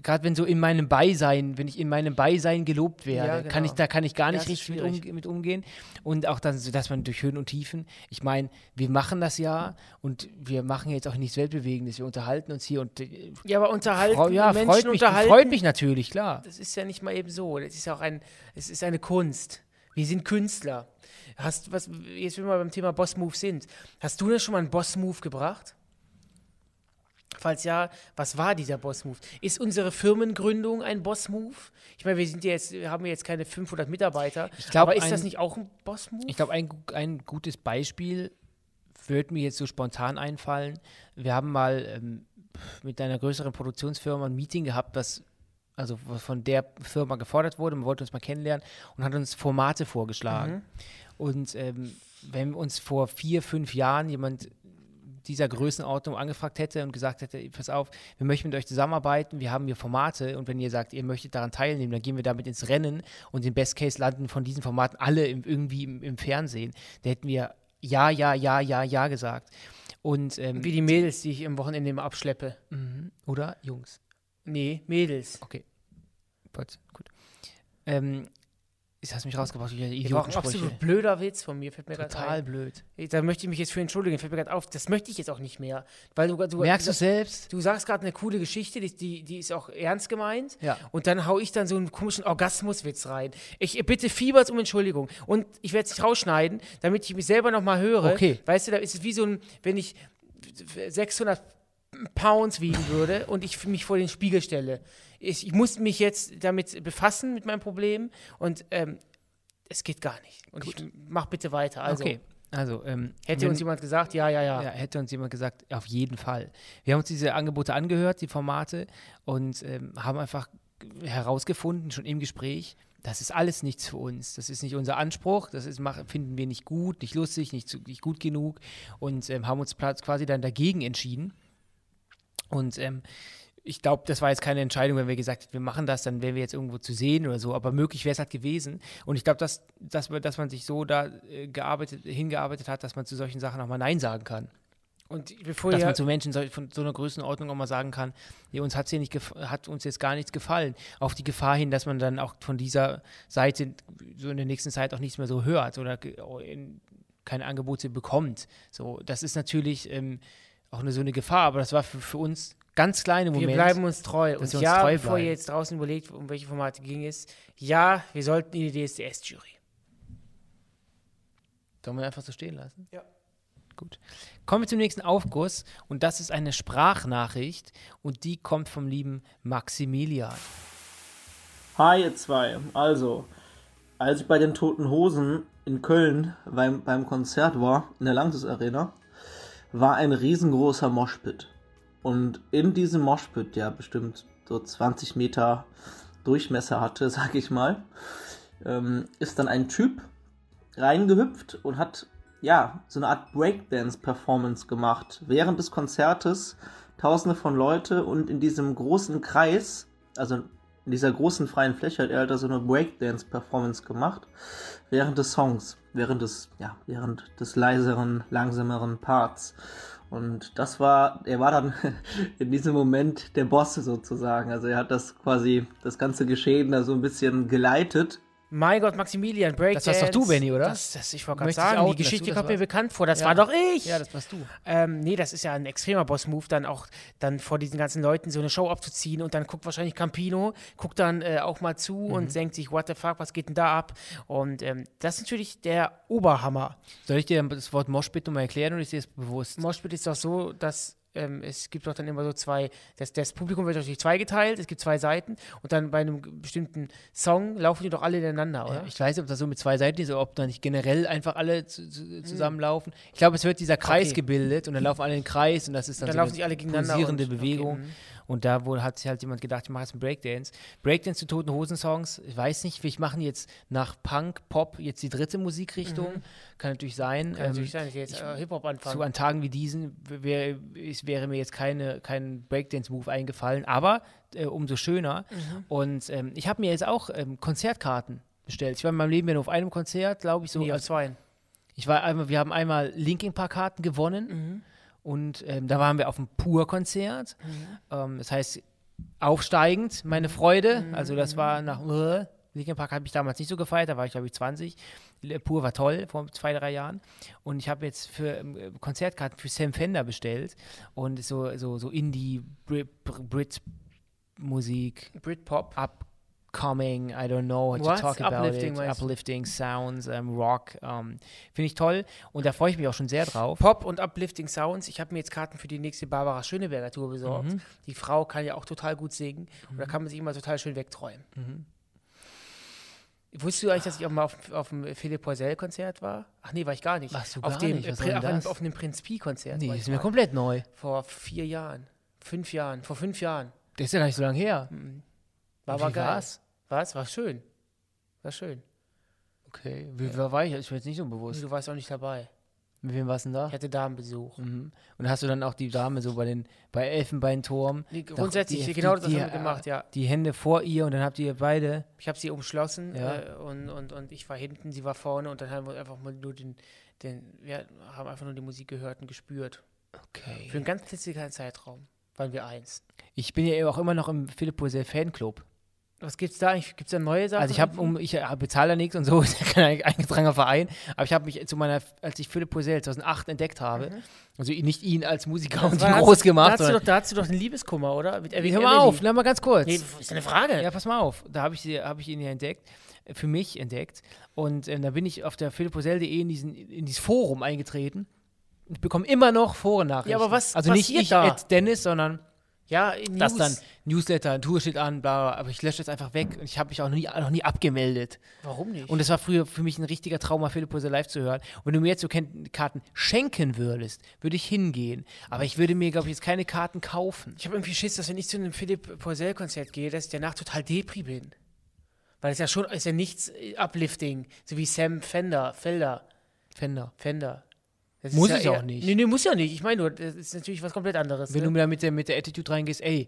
Gerade wenn so in meinem Beisein, wenn ich in meinem Beisein gelobt werde, Ja, kann ich, genau. da kann ich gar Ja, nicht ist richtig mit, um, mit umgehen. Und auch dann, so, dass man durch Höhen und Tiefen, ich meine, wir machen das ja und wir machen jetzt auch nichts Weltbewegendes, wir unterhalten uns hier und äh, Ja, aber unterhalten, freu, ja, Menschen freut mich, unterhalten, freut mich natürlich, klar. das ist ja nicht mal eben so. Das ist ja auch ein, es ist eine Kunst. Wir sind Künstler. Hast was, jetzt wenn wir beim Thema Boss Move sind, hast du denn schon mal einen Boss Move gebracht? Falls ja, was war dieser Boss Move? Ist unsere Firmengründung ein Boss Move? Ich meine, wir sind ja jetzt, wir haben ja jetzt keine 500 Mitarbeiter, Ich glaub, aber ist ein- das nicht auch ein Boss Move? Ich glaube, ein, ein gutes Beispiel wird mir jetzt so spontan einfallen. Wir haben mal ähm, mit einer größeren Produktionsfirma ein Meeting gehabt, was also von der Firma gefordert wurde. Man wollte uns mal kennenlernen und hat uns Formate vorgeschlagen. Und ähm, wenn uns vor vier, fünf Jahren jemand dieser Größenordnung angefragt hätte und gesagt hätte, pass auf, wir möchten mit euch zusammenarbeiten, wir haben hier Formate und wenn ihr sagt, ihr möchtet daran teilnehmen, dann gehen wir damit ins Rennen und im Best Case landen von diesen Formaten alle im, irgendwie im, im Fernsehen. Da hätten wir ja, ja, ja, ja, ja gesagt. Und ähm, Wie die Mädels, die ich am Wochenende immer abschleppe. Mhm. oder Jungs. Nee, Mädels. Okay. Gut. Ähm, jetzt hast mich rausgebracht, Das war ein absolut blöder Witz von mir, fällt mir gerade Total blöd. Da möchte ich mich jetzt für entschuldigen, fällt mir gerade auf. Das möchte ich jetzt auch nicht mehr. Weil du, du, Merkst du du, selbst? du sagst gerade eine coole Geschichte, die, die, die ist auch ernst gemeint. Ja. Und dann hau ich dann so einen komischen Orgasmuswitz rein. Ich bitte fieberts um Entschuldigung. Und ich werde es nicht rausschneiden, damit ich mich selber nochmal höre. Okay. Weißt du, da ist es wie so ein, wenn ich 600 Pounds wiegen würde und ich mich vor den Spiegel stelle. Ich, ich muss mich jetzt damit befassen, mit meinem Problem. Und ähm, es geht gar nicht. Und ich mach bitte weiter. Also, okay. Also, ähm, hätte wenn- uns jemand gesagt, ja, ja, ja. Ja, hätte uns jemand gesagt, auf jeden Fall. Wir haben uns diese Angebote angehört, die Formate, und ähm, haben einfach herausgefunden, schon im Gespräch, das ist alles nichts für uns. Das ist nicht unser Anspruch, das ist, finden wir nicht gut, nicht lustig, nicht, nicht gut genug und ähm, haben uns quasi dann dagegen entschieden. Und ähm, ich glaube, das war jetzt keine Entscheidung, wenn wir gesagt hätten, wir machen das, dann wären wir jetzt irgendwo zu sehen oder so, aber möglich wäre es halt gewesen. Und ich glaube, dass, dass, dass man sich so da äh, gearbeitet, hingearbeitet hat, dass man zu solchen Sachen auch mal Nein sagen kann Und bevor dass man zu Menschen so, von so einer Größenordnung auch mal sagen kann, nee, uns hat's hier nicht hat uns jetzt gar nichts gefallen. Auf die Gefahr hin, dass man dann auch von dieser Seite so in der nächsten Zeit auch nichts mehr so hört oder ge- in, keine Angebote bekommt. So, das ist natürlich ähm, auch eine, so eine Gefahr, aber das war für, für uns ganz kleine wir Moment. bleiben uns treu. Und wir uns ja, treu bevor ihr jetzt draußen überlegt, um welche Formate ging es, ja, wir sollten in die DSDS-Jury. Sollen wir einfach so stehen lassen? Ja. Gut. Kommen wir zum nächsten Aufguss und das ist eine Sprachnachricht und die kommt vom lieben Maximilian. Hi ihr zwei. Also, als ich bei den Toten Hosen in Köln beim, beim Konzert war, in der Lanxess Arena, war ein riesengroßer Moshpit. Und in diesem Moshpit, der bestimmt so 20 Meter Durchmesser hatte, sag ich mal, ähm, ist dann ein Typ reingehüpft und hat ja so eine Art Breakdance-Performance gemacht. Während des Konzertes tausende von Leute und in diesem großen Kreis, also in dieser großen freien Fläche hat er halt so eine Breakdance-Performance gemacht während des Songs, während des, ja, während des leiseren, langsameren Parts. Und das war, er war dann in diesem Moment der Boss sozusagen. Also er hat das quasi, das ganze Geschehen da so ein bisschen geleitet. Mein Gott, Maximilian, Breakdance. Das warst doch du, Benny, oder? Das, das, ich wollte gerade sagen, outen, die Geschichte kommt mir bekannt vor. Das Ja. war doch ich. Ja, das warst du. Ähm, nee, das ist ja ein extremer Boss-Move, dann auch dann vor diesen ganzen Leuten so eine Show abzuziehen und dann guckt wahrscheinlich Campino, guckt dann äh, auch mal zu Mhm. und denkt sich, what the fuck, was geht denn da ab? Und ähm, das ist natürlich der Oberhammer. Soll ich dir das Wort Moshpit nochmal erklären oder ist dir das bewusst? Moshpit ist doch so, dass ähm, es gibt doch dann immer so zwei, das, das Publikum wird durch zwei geteilt, es gibt zwei Seiten und dann bei einem bestimmten Song laufen die doch alle ineinander, oder? Ja, ich weiß nicht, ob das so mit zwei Seiten ist oder ob da nicht generell einfach alle zu, zu, zusammenlaufen. Ich glaube, es wird dieser Kreis Okay. gebildet und dann laufen alle in den Kreis und das ist dann, dann so laufen eine sich alle gegeneinander. pulsierende und, Bewegung. Okay, mhm. Und da wohl hat sich halt jemand gedacht, ich mache jetzt einen Breakdance. Breakdance zu Toten Hosen Songs, ich weiß nicht, ich machen jetzt nach Punk, Pop jetzt die dritte Musikrichtung. Kann natürlich sein. Mhm. Kann Ähm, natürlich sein, dass ich jetzt äh, Hip-Hop anfange. zu an Tagen wie diesen wär, wäre mir jetzt keine, kein Breakdance-Move eingefallen, aber äh, umso schöner. Mhm. Und ähm, ich habe mir jetzt auch ähm, Konzertkarten bestellt. Ich war in meinem Leben ja nur auf einem Konzert, glaube ich, so. Nee, auf zwei. ich war einmal, wir haben einmal Linkin Park Karten gewonnen Mhm. Und ähm, da waren wir auf einem Pur-Konzert. Ähm, das heißt, aufsteigend, meine Freude. Also das war nach äh, Linkin Park habe ich damals nicht so gefeiert, da war ich glaube ich 20. Le- Pur war toll vor zwei, drei Jahren. Und ich habe jetzt für ähm, Konzertkarten für Sam Fender bestellt und so, so, so Indie, Brit, Brit Musik, Britpop. Upcoming, I don't know what What? to talk about Uplifting it, uplifting sounds, ähm, Rock, ähm, finde ich toll und da freue ich mich auch schon sehr drauf. Pop und Uplifting Sounds. Ich habe mir jetzt Karten für die nächste Barbara Schöneberger Tour besorgt. Die Frau kann ja auch total gut singen und da kann man sich immer total schön wegträumen. Wusstest du eigentlich, dass ich auch mal auf, auf dem Philipp Poisel-Konzert war? Ach nee, war ich gar nicht. Warst du auf gar dem, nicht? Was äh, auf, einem, auf einem Prinz Pi-Konzert. Nee, war das ich ist mir komplett neu. Vor vier Jahren. Fünf Jahren. Vor fünf Jahren. Das ist ja gar nicht so lange her. War aber geil. war's? Was? War schön. War schön. Okay, wie wer war ich? Ich bin jetzt nicht so bewusst. Du warst auch nicht dabei. Mit wem warst du denn da? Ich hatte Damenbesuch. Mhm. Und hast du dann auch die Dame so bei den bei Elfenbeinturm doch grundsätzlich, die- genau die- das die, haben wir gemacht, ja. die Hände vor ihr und dann habt ihr beide. Ich habe sie umschlossen Ja. äh, und, und, und ich war hinten, sie war vorne und dann haben wir einfach mal nur den, den wir haben einfach nur die Musik gehört und gespürt. Für Okay. einen ganz klitzekleinen Zeitraum waren wir eins. Ich bin ja auch immer noch im Philipp Poisel Fanclub. Was gibt's da eigentlich? Gibt's da neue Sachen? Also ich habe um ich äh, bezahle da nichts und so, ist ja kein eingetragener Verein, aber ich habe mich zu meiner als ich Philipp Poisel 2008 entdeckt habe, also ihn- nicht ihn als Musiker und Mhm. ihn groß da gemacht, hast du sondern doch, da hast du doch einen Liebeskummer, oder? Mit Hör mal auf, na mal ganz kurz. Nee, ist eine Frage. Ja, pass mal auf. Da habe ich, sie- hab ich ihn ja entdeckt, äh, für mich entdeckt. Und ähm, da bin ich auf der philiposel.de in, diesen, in dieses Forum eingetreten. Ich bekomme immer noch Forennachrichten. Ja, aber was Also nicht ich, da? Dennis, sondern Ja, das News. dann Newsletter, Tour steht an, bla, bla, aber ich lösche das einfach weg. Und ich habe mich auch noch nie, noch nie abgemeldet. Warum nicht? Und es war früher für mich ein richtiger Traum, mal Philipp Poisel live zu hören. Und wenn du mir jetzt so Karten schenken würdest, würde ich hingehen. Aber ich würde mir, glaube ich, jetzt keine Karten kaufen. ich habe irgendwie Schiss, dass wenn ich zu einem Philipp Poisel-Konzert gehe, dass ich danach total depri bin. Weil es ja schon, ist ja nichts äh, uplifting, so wie Sam Fender, Felder, Fender. Fender. Das Muss ja auch eher- nicht. Nee, nee, muss ja nicht. Ich meine nur, das ist natürlich was komplett anderes. Wenn ne? du da mit der, mit der Attitude reingehst, ey,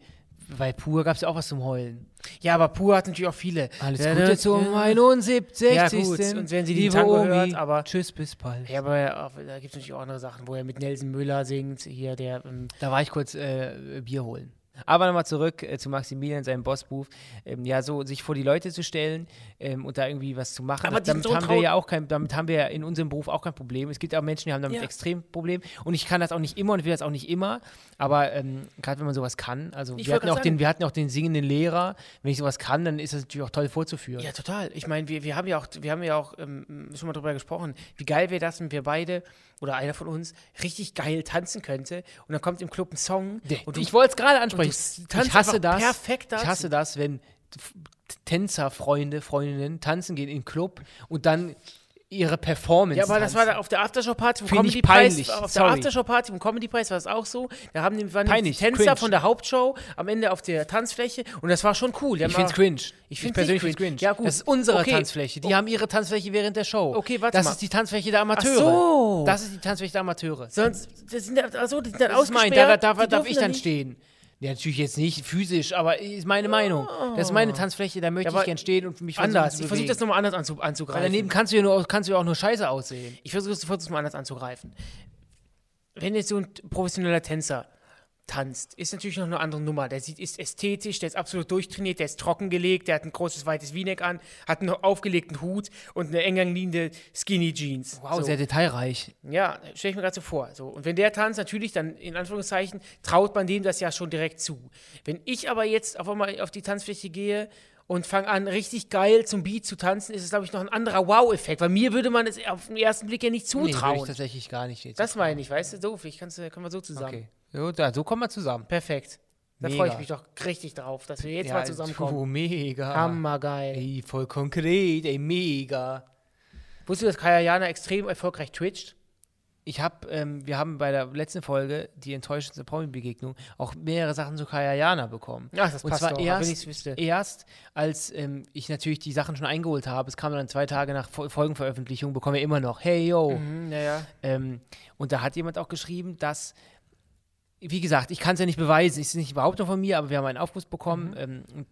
bei Pur gab es ja auch was zum Heulen. ja, aber Pur hat natürlich auch viele. Alles Ja, Gute ne? zum Ja. 71. Ja, gut. Und wenn sie die Tango Omi, hört, aber- Tschüss, bis bald. Ja, aber auch, da gibt es natürlich auch andere Sachen, wo er mit Nelson Müller singt, hier der, ähm, Da war ich kurz äh, Bier holen. Aber nochmal zurück äh, zu Maximilian, seinem Bossbuch. Ähm, ja, so sich vor die Leute zu stellen ähm, und da irgendwie was zu machen. Aber das, damit so haben wir ja auch kein, damit haben wir ja in unserem Beruf auch kein Problem. Es gibt auch Menschen, die haben damit Ja. extrem Problem. Und ich kann das auch nicht immer und will das auch nicht immer. Aber ähm, gerade wenn man sowas kann, also Ich wir hatten, auch grad den, sagen- wir hatten auch den singenden Lehrer. Wenn ich sowas kann, dann ist das natürlich auch toll vorzuführen. Ja, total. Ich meine, wir, wir haben ja auch, wir haben ja auch ähm, schon mal drüber gesprochen, wie geil wäre das, wenn wir beide oder einer von uns richtig geil tanzen könnte und dann kommt im Club ein Song und du, ich wollte es gerade und ansprechen. Du Ich tanzt hasse das. perfekt Ich hasse das, wenn Tänzerfreunde, Freundinnen tanzen gehen in den Club und dann ihre Performance. Ja, aber das tanzen. war da auf der Aftershow-Party vom Find ich Comedy Preis. peinlich, Auf der sorry. Aftershow-Party vom Comedy Preis war es auch so. Da haben die, waren Peinlich, die Tänzer cringe. von der Hauptshow am Ende auf der Tanzfläche und das war schon cool. Ich finde es cringe. Ich find's persönlich nicht find's cringe. cringe. Ja, gut. Das ist unsere Okay. Tanzfläche. Die haben ihre Tanzfläche während der Show. Okay, warte Das mal. ist die Tanzfläche der Amateure. so. Das ist die Tanzfläche der Amateure. Sonst, das sind, also, die sind dann Das ist mein, ausgesperrt. da, da, da darf ich da dann nicht. stehen. Ja, natürlich jetzt nicht physisch, aber ist meine Meinung. Das ist meine Tanzfläche, da möchte ich gern stehen und mich Anders. Ich versuche das nochmal anders anzu, Weil anzugreifen. daneben kannst du ja nur, kannst du ja auch nur scheiße aussehen. Ich versuche es mal anders anzugreifen. Wenn jetzt so ein professioneller Tänzer tanzt, ist natürlich noch eine andere Nummer. Der sieht, ist ästhetisch, der ist absolut durchtrainiert, der ist trockengelegt, der hat ein großes, weites V-Neck an, hat einen aufgelegten Hut und eine eng anliegende Skinny Jeans. Wow, so. sehr detailreich. Ja, stelle ich mir gerade so vor. So. Und wenn der tanzt, natürlich, dann in Anführungszeichen, traut man dem das ja schon direkt zu. Wenn ich aber jetzt auf einmal auf die Tanzfläche gehe und fange an, richtig geil zum Beat zu tanzen, ist es, glaube ich, noch ein anderer Wow-Effekt. Weil mir würde man es auf den ersten Blick ja nicht Nee, würde ich zutrauen. tatsächlich gar nicht das meine ich, weißt du, so, vielleicht kannst du, können wir so zusammen. okay. So, da, so kommen wir zusammen. Perfekt. Da freue ich mich doch richtig drauf, dass wir jetzt mal zusammenkommen. puh, mega. Hammergeil. Ey, voll konkret, ey, mega. Wusstest du, dass Kaya Jana extrem erfolgreich twitcht? Ich habe, ähm, wir haben bei der letzten Folge, die enttäuschendste Promi-Begegnung, auch mehrere Sachen zu Kaya Jana bekommen. Ach, das Und passt zwar doch, erst, wüsste. erst, als ähm, ich natürlich die Sachen schon eingeholt habe, es kam dann zwei Tage nach Fol- Folgenveröffentlichung, bekomme ich immer noch, hey yo. Hm, naja. Ähm, und da hat jemand auch geschrieben, dass, wie gesagt, ich kann es ja nicht beweisen, es ist nicht Behauptung von mir, aber wir haben einen Aufguss bekommen, ähm, und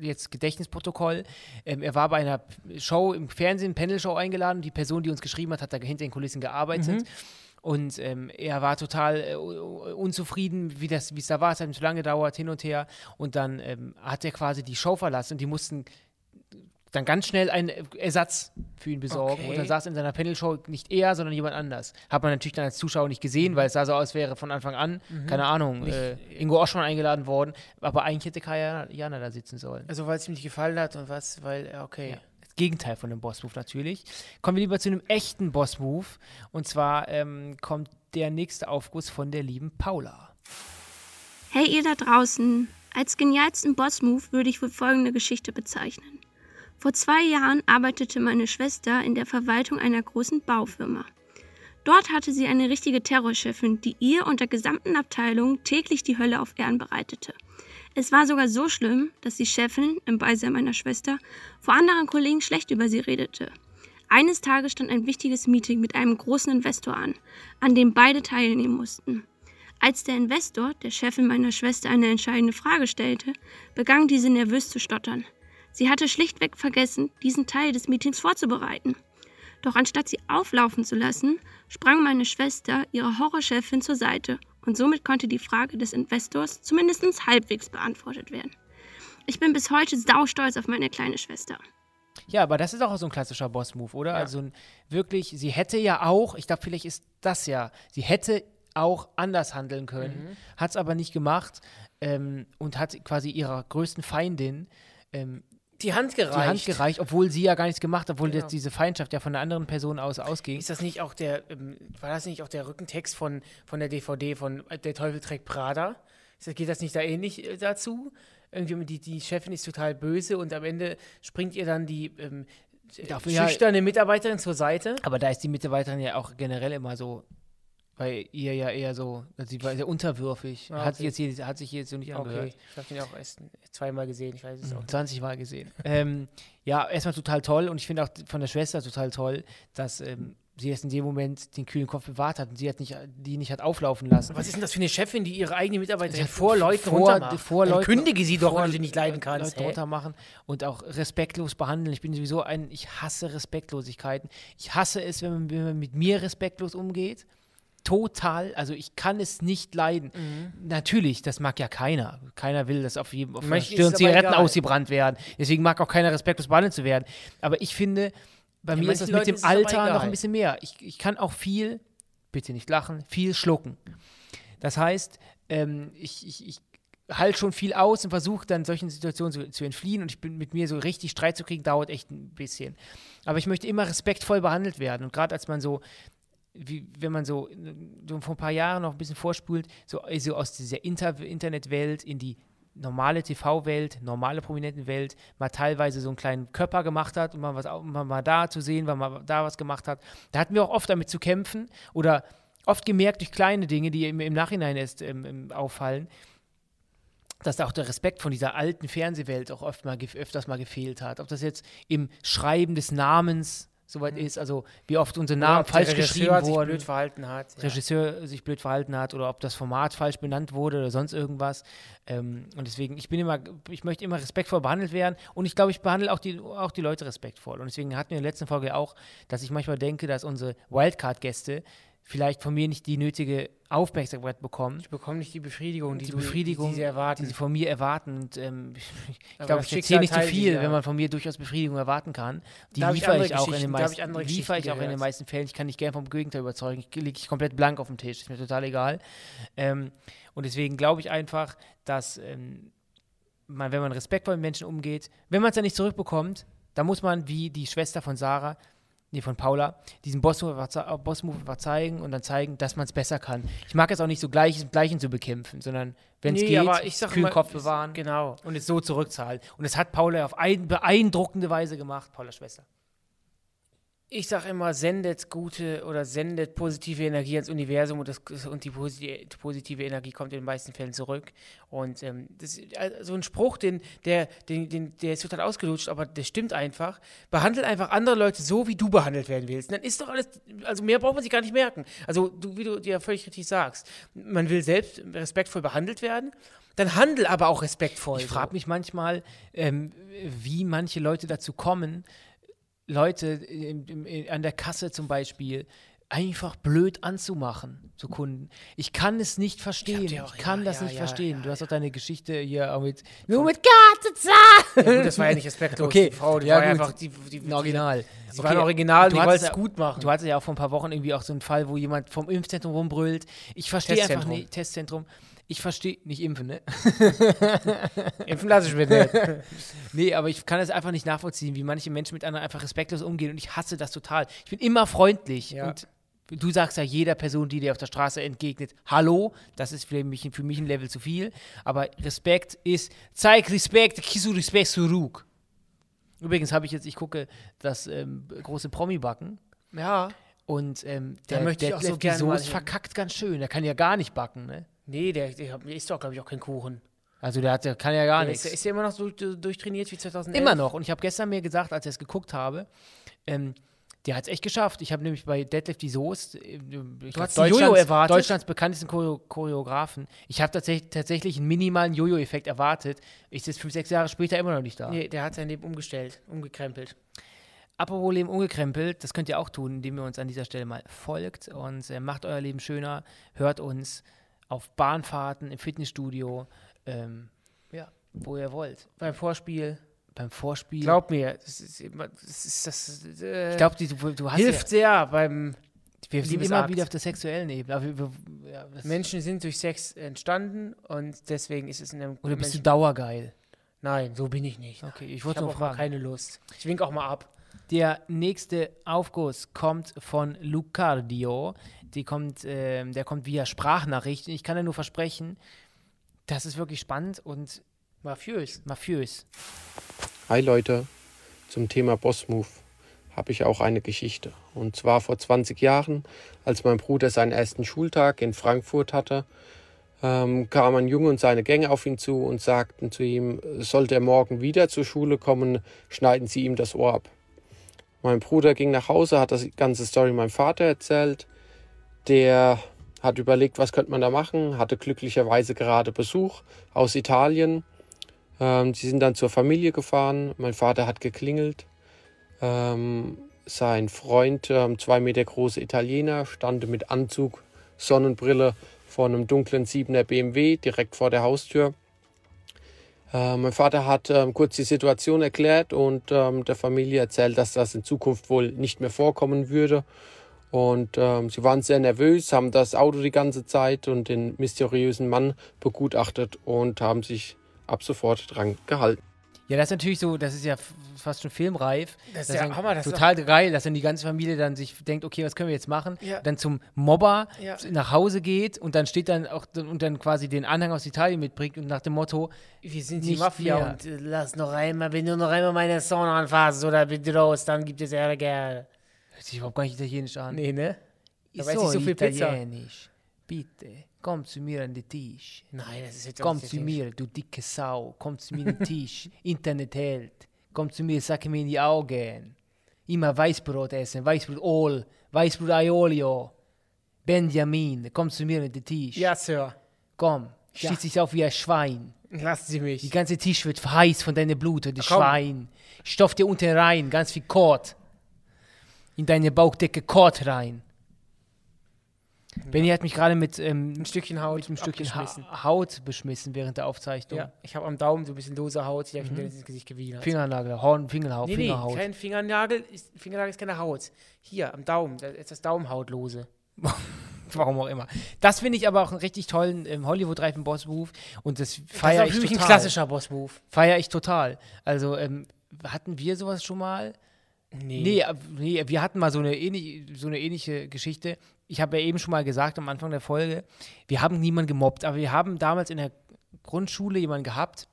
jetzt Gedächtnisprotokoll. Ähm, er war bei einer Show im Fernsehen, Panel-Show eingeladen. Die Person, die uns geschrieben hat, hat da hinter den Kulissen gearbeitet. Und ähm, er war total äh, unzufrieden, wie das, wie es da war. Es hat ihm zu lange gedauert, hin und her. Und dann ähm, hat er quasi die Show verlassen und die mussten dann ganz schnell einen Ersatz für ihn besorgen. Okay. Und dann saß in seiner Panel-Show nicht er, sondern jemand anders. Hat man natürlich dann als Zuschauer nicht gesehen, weil es sah so aus, wäre von Anfang an, keine Ahnung, äh, Ingo Oschmann eingeladen worden. Aber eigentlich hätte Kai Jana da sitzen sollen. Also weil es ihm nicht gefallen hat und was, weil, okay. Das Gegenteil von dem Boss-Move natürlich. Kommen wir lieber zu einem echten Boss-Move. Und zwar ähm, kommt der nächste Aufguss von der lieben Paula. Hey ihr da draußen, als genialsten Boss-Move würde ich wohl folgende Geschichte bezeichnen. Vor zwei Jahren arbeitete meine Schwester in der Verwaltung einer großen Baufirma. Dort hatte sie eine richtige Terrorchefin, die ihr und der gesamten Abteilung täglich die Hölle auf Erden bereitete. Es war sogar so schlimm, dass die Chefin, im Beisein meiner Schwester, vor anderen Kollegen schlecht über sie redete. Eines Tages stand ein wichtiges Meeting mit einem großen Investor an, an dem beide teilnehmen mussten. Als der Investor der Chefin meiner Schwester eine entscheidende Frage stellte, begann diese nervös zu stottern. Sie hatte schlichtweg vergessen, diesen Teil des Meetings vorzubereiten. Doch anstatt sie auflaufen zu lassen, sprang meine Schwester ihrer Horrorchefin zur Seite und somit konnte die Frage des Investors zumindest halbwegs beantwortet werden. Ich bin bis heute saustolz auf meine kleine Schwester. Ja, aber das ist auch so ein klassischer Boss-Move, oder? Also ein, wirklich, sie hätte ja auch, ich glaube, vielleicht ist das ja, sie hätte auch anders handeln können, hat es aber nicht gemacht ähm, und hat quasi ihrer größten Feindin ähm, Die Hand gereicht. die Hand gereicht, obwohl sie ja gar nichts gemacht hat, obwohl Genau. diese Feindschaft ja von der anderen Person aus ausging. Ist das nicht auch der, ähm, war das nicht auch der Rückentext von, von der DVD von äh, Der Teufel trägt Prada? Das, geht das nicht da ähnlich äh, dazu? Irgendwie die, die Chefin ist total böse und am Ende springt ihr dann die ähm, Dafür ja- schüchterne Mitarbeiterin zur Seite. Aber da ist die Mitarbeiterin ja auch generell immer so, bei ihr ja eher so, also sie war sehr unterwürfig. Ah, Hat, okay. sich jetzt hier, hat sich jetzt so nicht angehört. Okay, ich habe den auch erst zweimal gesehen, ich weiß es auch. 20 Mal gesehen. ähm, ja, erstmal total toll und ich finde auch von der Schwester total toll, dass ähm, sie jetzt in dem Moment den kühlen Kopf bewahrt hat und sie hat nicht, die nicht hat auflaufen lassen. Was ist denn das für eine Chefin, die ihre eigene Mitarbeiterin vor Leuten vor- runtermacht? vor Leuten- kündige sie doch, wenn sie nicht leiden kannst. Leute runtermachen und auch respektlos behandeln. Ich bin sowieso ein, ich hasse Respektlosigkeiten. Ich hasse es, wenn man, wenn man mit mir respektlos umgeht. Total, also ich kann es nicht leiden. Mhm. Natürlich, das mag ja keiner. Keiner will, dass auf jedem auf der Manchen ist Stirn Zigaretten ausgebrannt werden. Deswegen mag auch keiner respektlos behandelt zu werden. Aber ich finde, bei mir ist das mit Leuten dem Alter noch ein bisschen mehr. Ich, ich kann auch viel, bitte nicht lachen, viel schlucken. Das heißt, ähm, ich, ich, ich halte schon viel aus und versuche dann solchen Situationen zu, zu entfliehen und ich bin mit mir so richtig Streit zu kriegen, dauert echt ein bisschen. Aber ich möchte immer respektvoll behandelt werden und gerade als man so wie, wenn man so, so vor ein paar Jahren noch ein bisschen vorspult, so, so aus dieser Inter Internetwelt in die normale TV-Welt, normale Prominentenwelt, mal teilweise so einen kleinen Körper gemacht hat und mal was mal, mal da zu sehen, weil man da was gemacht hat. Da hatten wir auch oft damit zu kämpfen oder oft gemerkt durch kleine Dinge, die im, im Nachhinein erst ähm, ähm, auffallen, dass da auch der Respekt von dieser alten Fernsehwelt auch oft mal, öfters mal gefehlt hat. Ob das jetzt im Schreiben des Namens soweit ist, also wie oft unsere Namen falsch Regisseur geschrieben sich wurden. blöd verhalten hat. Ja. Regisseur sich blöd verhalten hat oder ob das Format falsch benannt wurde oder sonst irgendwas. Ähm, und deswegen, ich bin immer, ich möchte immer respektvoll behandelt werden und ich glaube, ich behandle auch die, auch die Leute respektvoll. Und deswegen hatten wir in der letzten Folge auch, dass ich manchmal denke, dass unsere Wildcard-Gäste vielleicht von mir nicht die nötige Aufmerksamkeit bekommen. Ich bekomme nicht die Befriedigung, die, Die Befriedigung, die sie erwarten. die sie von mir erwarten. Und ähm, ich, ich glaube, ich erzähle nicht zu teilt viel, die, wenn man von mir durchaus Befriedigung erwarten kann. Die ich liefere andere ich, auch in den ich meisten, andere liefere ich auch in den meisten Fällen. Ich kann nicht gerne vom Gegenteil überzeugen. Ich liege ich komplett blank auf dem Tisch. Ist mir total egal. Ähm, und deswegen glaube ich einfach, dass ähm, man, wenn man respektvoll mit Menschen umgeht, wenn man es dann nicht zurückbekommt, dann muss man, wie die Schwester von Sarah, nee, von Paula, diesen Boss-Move verze Boss-Move verzeigen und dann zeigen, dass man es besser kann. Ich mag es auch nicht so Gleiches mit Gleichen zu bekämpfen, sondern wenn es Nee, geht, aber ich sag kühlen immer, Kopf bewahren Genau. und es so zurückzahlen. Und es hat Paula auf ein, beeindruckende Weise gemacht, Paulas Schwester. Ich sage immer, sendet gute oder sendet positive Energie ans Universum und, das, und die posi- positive Energie kommt in den meisten Fällen zurück. Und ähm, das ist äh, so ein Spruch, den, der, den, den, der ist total ausgelutscht, aber der stimmt einfach. Behandelt einfach andere Leute so, wie du behandelt werden willst. Dann ist doch alles, also mehr braucht man sich gar nicht merken. Also, du, wie du dir völlig richtig sagst, man will selbst respektvoll behandelt werden, dann handel aber auch respektvoll. Ich frage mich manchmal, ähm, wie manche Leute dazu kommen, Leute im, im, in- an der Kasse zum Beispiel einfach blöd anzumachen zu Kunden. Ich kann es nicht verstehen. Ich, auch- kann ja, das ja, nicht ja, verstehen. ja, du hast doch deine Geschichte hier auch mit nur mit. Ja, gut, das war ja nicht respektlos. Okay, Die Frau, die ja, war gut. einfach die, die, Ein Original. Sie waren original, du die wollten es gut machen. Du hattest ja auch vor ein paar Wochen irgendwie auch so einen Fall, wo jemand vom Impfzentrum rumbrüllt. Ich verstehe einfach nicht, Testzentrum. Ich verstehe, nicht impfen, ne? Impfen lasse ich mir nicht. Nee, aber ich kann es einfach nicht nachvollziehen, wie manche Menschen mit anderen einfach respektlos umgehen und ich hasse das total. Ich bin immer freundlich Ja. und du sagst ja jeder Person, die dir auf der Straße entgegnet, Hallo, das ist für mich, für mich ein Level zu viel, aber Respekt ist, zeig Respekt, kisu Respekt zurück. Übrigens habe ich jetzt, ich gucke das ähm, große Promi-Backen Ja. und ähm, Da der, möchte ich der auch so gerne verkackt ganz schön, der kann ja gar nicht backen, ne? Nee, der, der isst doch, glaube ich, auch keinen Kuchen. Also der, hat, der kann ja gar nichts. ist, ist der immer noch so du- durchtrainiert wie 2011? Immer noch. Und ich habe gestern mir gesagt, als ich es geguckt habe, ähm, der hat es echt geschafft. Ich habe nämlich bei Deadlift die Soest, äh, ich Jojo Deutschlands, erwartet? Deutschlands bekanntesten Choreo Choreografen. Ich habe tatsächlich, tatsächlich einen minimalen Jojo-Effekt erwartet. Ich sitze fünf, sechs Jahre später immer noch nicht da. Nee, der hat sein Leben umgestellt, umgekrempelt. Apropos Leben umgekrempelt, das könnt ihr auch tun, indem ihr uns an dieser Stelle mal folgt und äh, macht euer Leben schöner. Hört uns auf Bahnfahrten, im Fitnessstudio, ähm, ja, wo ihr wollt. Beim Vorspiel. Beim Vorspiel. Glaub mir, das ist immer, das ist das. Äh, ich glaube, du, du hast hilft sehr beim. ja, wir sind immer wieder auf der sexuellen Ebene. Wir, wir, ja, Menschen sind durch Sex entstanden und deswegen ist es in einem. oder bist du Menschen- dauergeil? Nein, so bin ich nicht. Okay, ich wollte nur auch mal keine Lust. Ich wink auch mal ab. Der nächste Aufguss kommt von Lucardio. Die kommt, ähm, der kommt via Sprachnachrichten. Ich kann dir nur versprechen, das ist wirklich spannend und Mafiös. mafiös. Hi Leute, zum Thema Bossmove habe ich auch eine Geschichte. Und zwar vor 20 Jahren, als mein Bruder seinen ersten Schultag in Frankfurt hatte, ähm, kam ein Junge und seine Gänge auf ihn zu und sagten zu ihm, sollte er morgen wieder zur Schule kommen, schneiden sie ihm das Ohr ab. Mein Bruder ging nach Hause, hat das ganze Story meinem Vater erzählt. Der hat überlegt, was könnte man da machen, hatte glücklicherweise gerade Besuch aus Italien. Ähm, sie sind dann zur Familie gefahren. Mein Vater hat geklingelt. Ähm, sein Freund, ähm, zwei Meter große Italiener, stand mit Anzug, Sonnenbrille vor einem dunklen 7er BMW direkt vor der Haustür. Äh, mein Vater hat ähm, kurz die Situation erklärt und ähm, der Familie erzählt, dass das in Zukunft wohl nicht mehr vorkommen würde. Und ähm, sie waren sehr nervös, haben das Auto die ganze Zeit und den mysteriösen Mann begutachtet und haben sich ab sofort dran gehalten. Ja, das ist natürlich so, das ist ja fast schon filmreif. Das ist ja Hammer, das ist total geil, dass dann die ganze Familie dann sich denkt, okay, was können wir jetzt machen? Ja. Dann zum Mobber Ja. nach Hause geht und dann steht dann auch und dann quasi den Anhang aus Italien mitbringt und nach dem Motto, Wir sind die Mafia mehr. und äh, lass noch einmal, wenn du noch einmal meine Sohn anfasst oder bitte raus, dann gibt es Ärger. Hört sich überhaupt gar nicht italienisch an. Nee, ne? Da Ich weiß so ich so viel italienisch. Bitte, komm zu mir an den Tisch. Nein, das ist jetzt Komm zu mir, du dicke Sau. Komm zu mir an den Tisch. Internet hält. Komm zu mir, sag mir in die Augen. Immer Weißbrot essen, Weißbrot All, Weißbrot Aiolio. Benjamin, komm zu mir an den Tisch. Ja, Sir. Komm, Ja. schieß dich auf wie ein Schwein. Lassen Sie Die mich. ganze Tisch wird heiß von deinem Blut, du komm. Schwein. Stoff dir unten rein, ganz viel Kot. In deine Bauchdecke Kot rein. Benny hat mich gerade mit, ähm, Ein Stückchen Haut. mit einem Stückchen ha Haut beschmissen während der Aufzeichnung. Ja, ich habe am Daumen so ein bisschen lose Haut, die habe ich mir ins Gesicht gewiegelt. Fingernagel, Horn, Fingerhaut, Nee, nee, Fingerhaut. kein Fingernagel. Ist, Fingernagel ist keine Haut. Hier, am Daumen. Da ist das Daumenhautlose. Warum auch immer. Das finde ich aber auch einen richtig tollen ähm, Hollywood-reifen Boss-Move und das Das feiere ist ich für mich total. ein klassischer Boss-Move. Feiere ich total. Also, ähm, hatten wir sowas schon mal? Nee, äh, nee, wir hatten mal so eine, ähnlich, so eine ähnliche Geschichte. Ich habe ja eben schon mal gesagt am Anfang der Folge, wir haben niemanden gemobbt, aber wir haben damals in der Grundschule jemanden gehabt,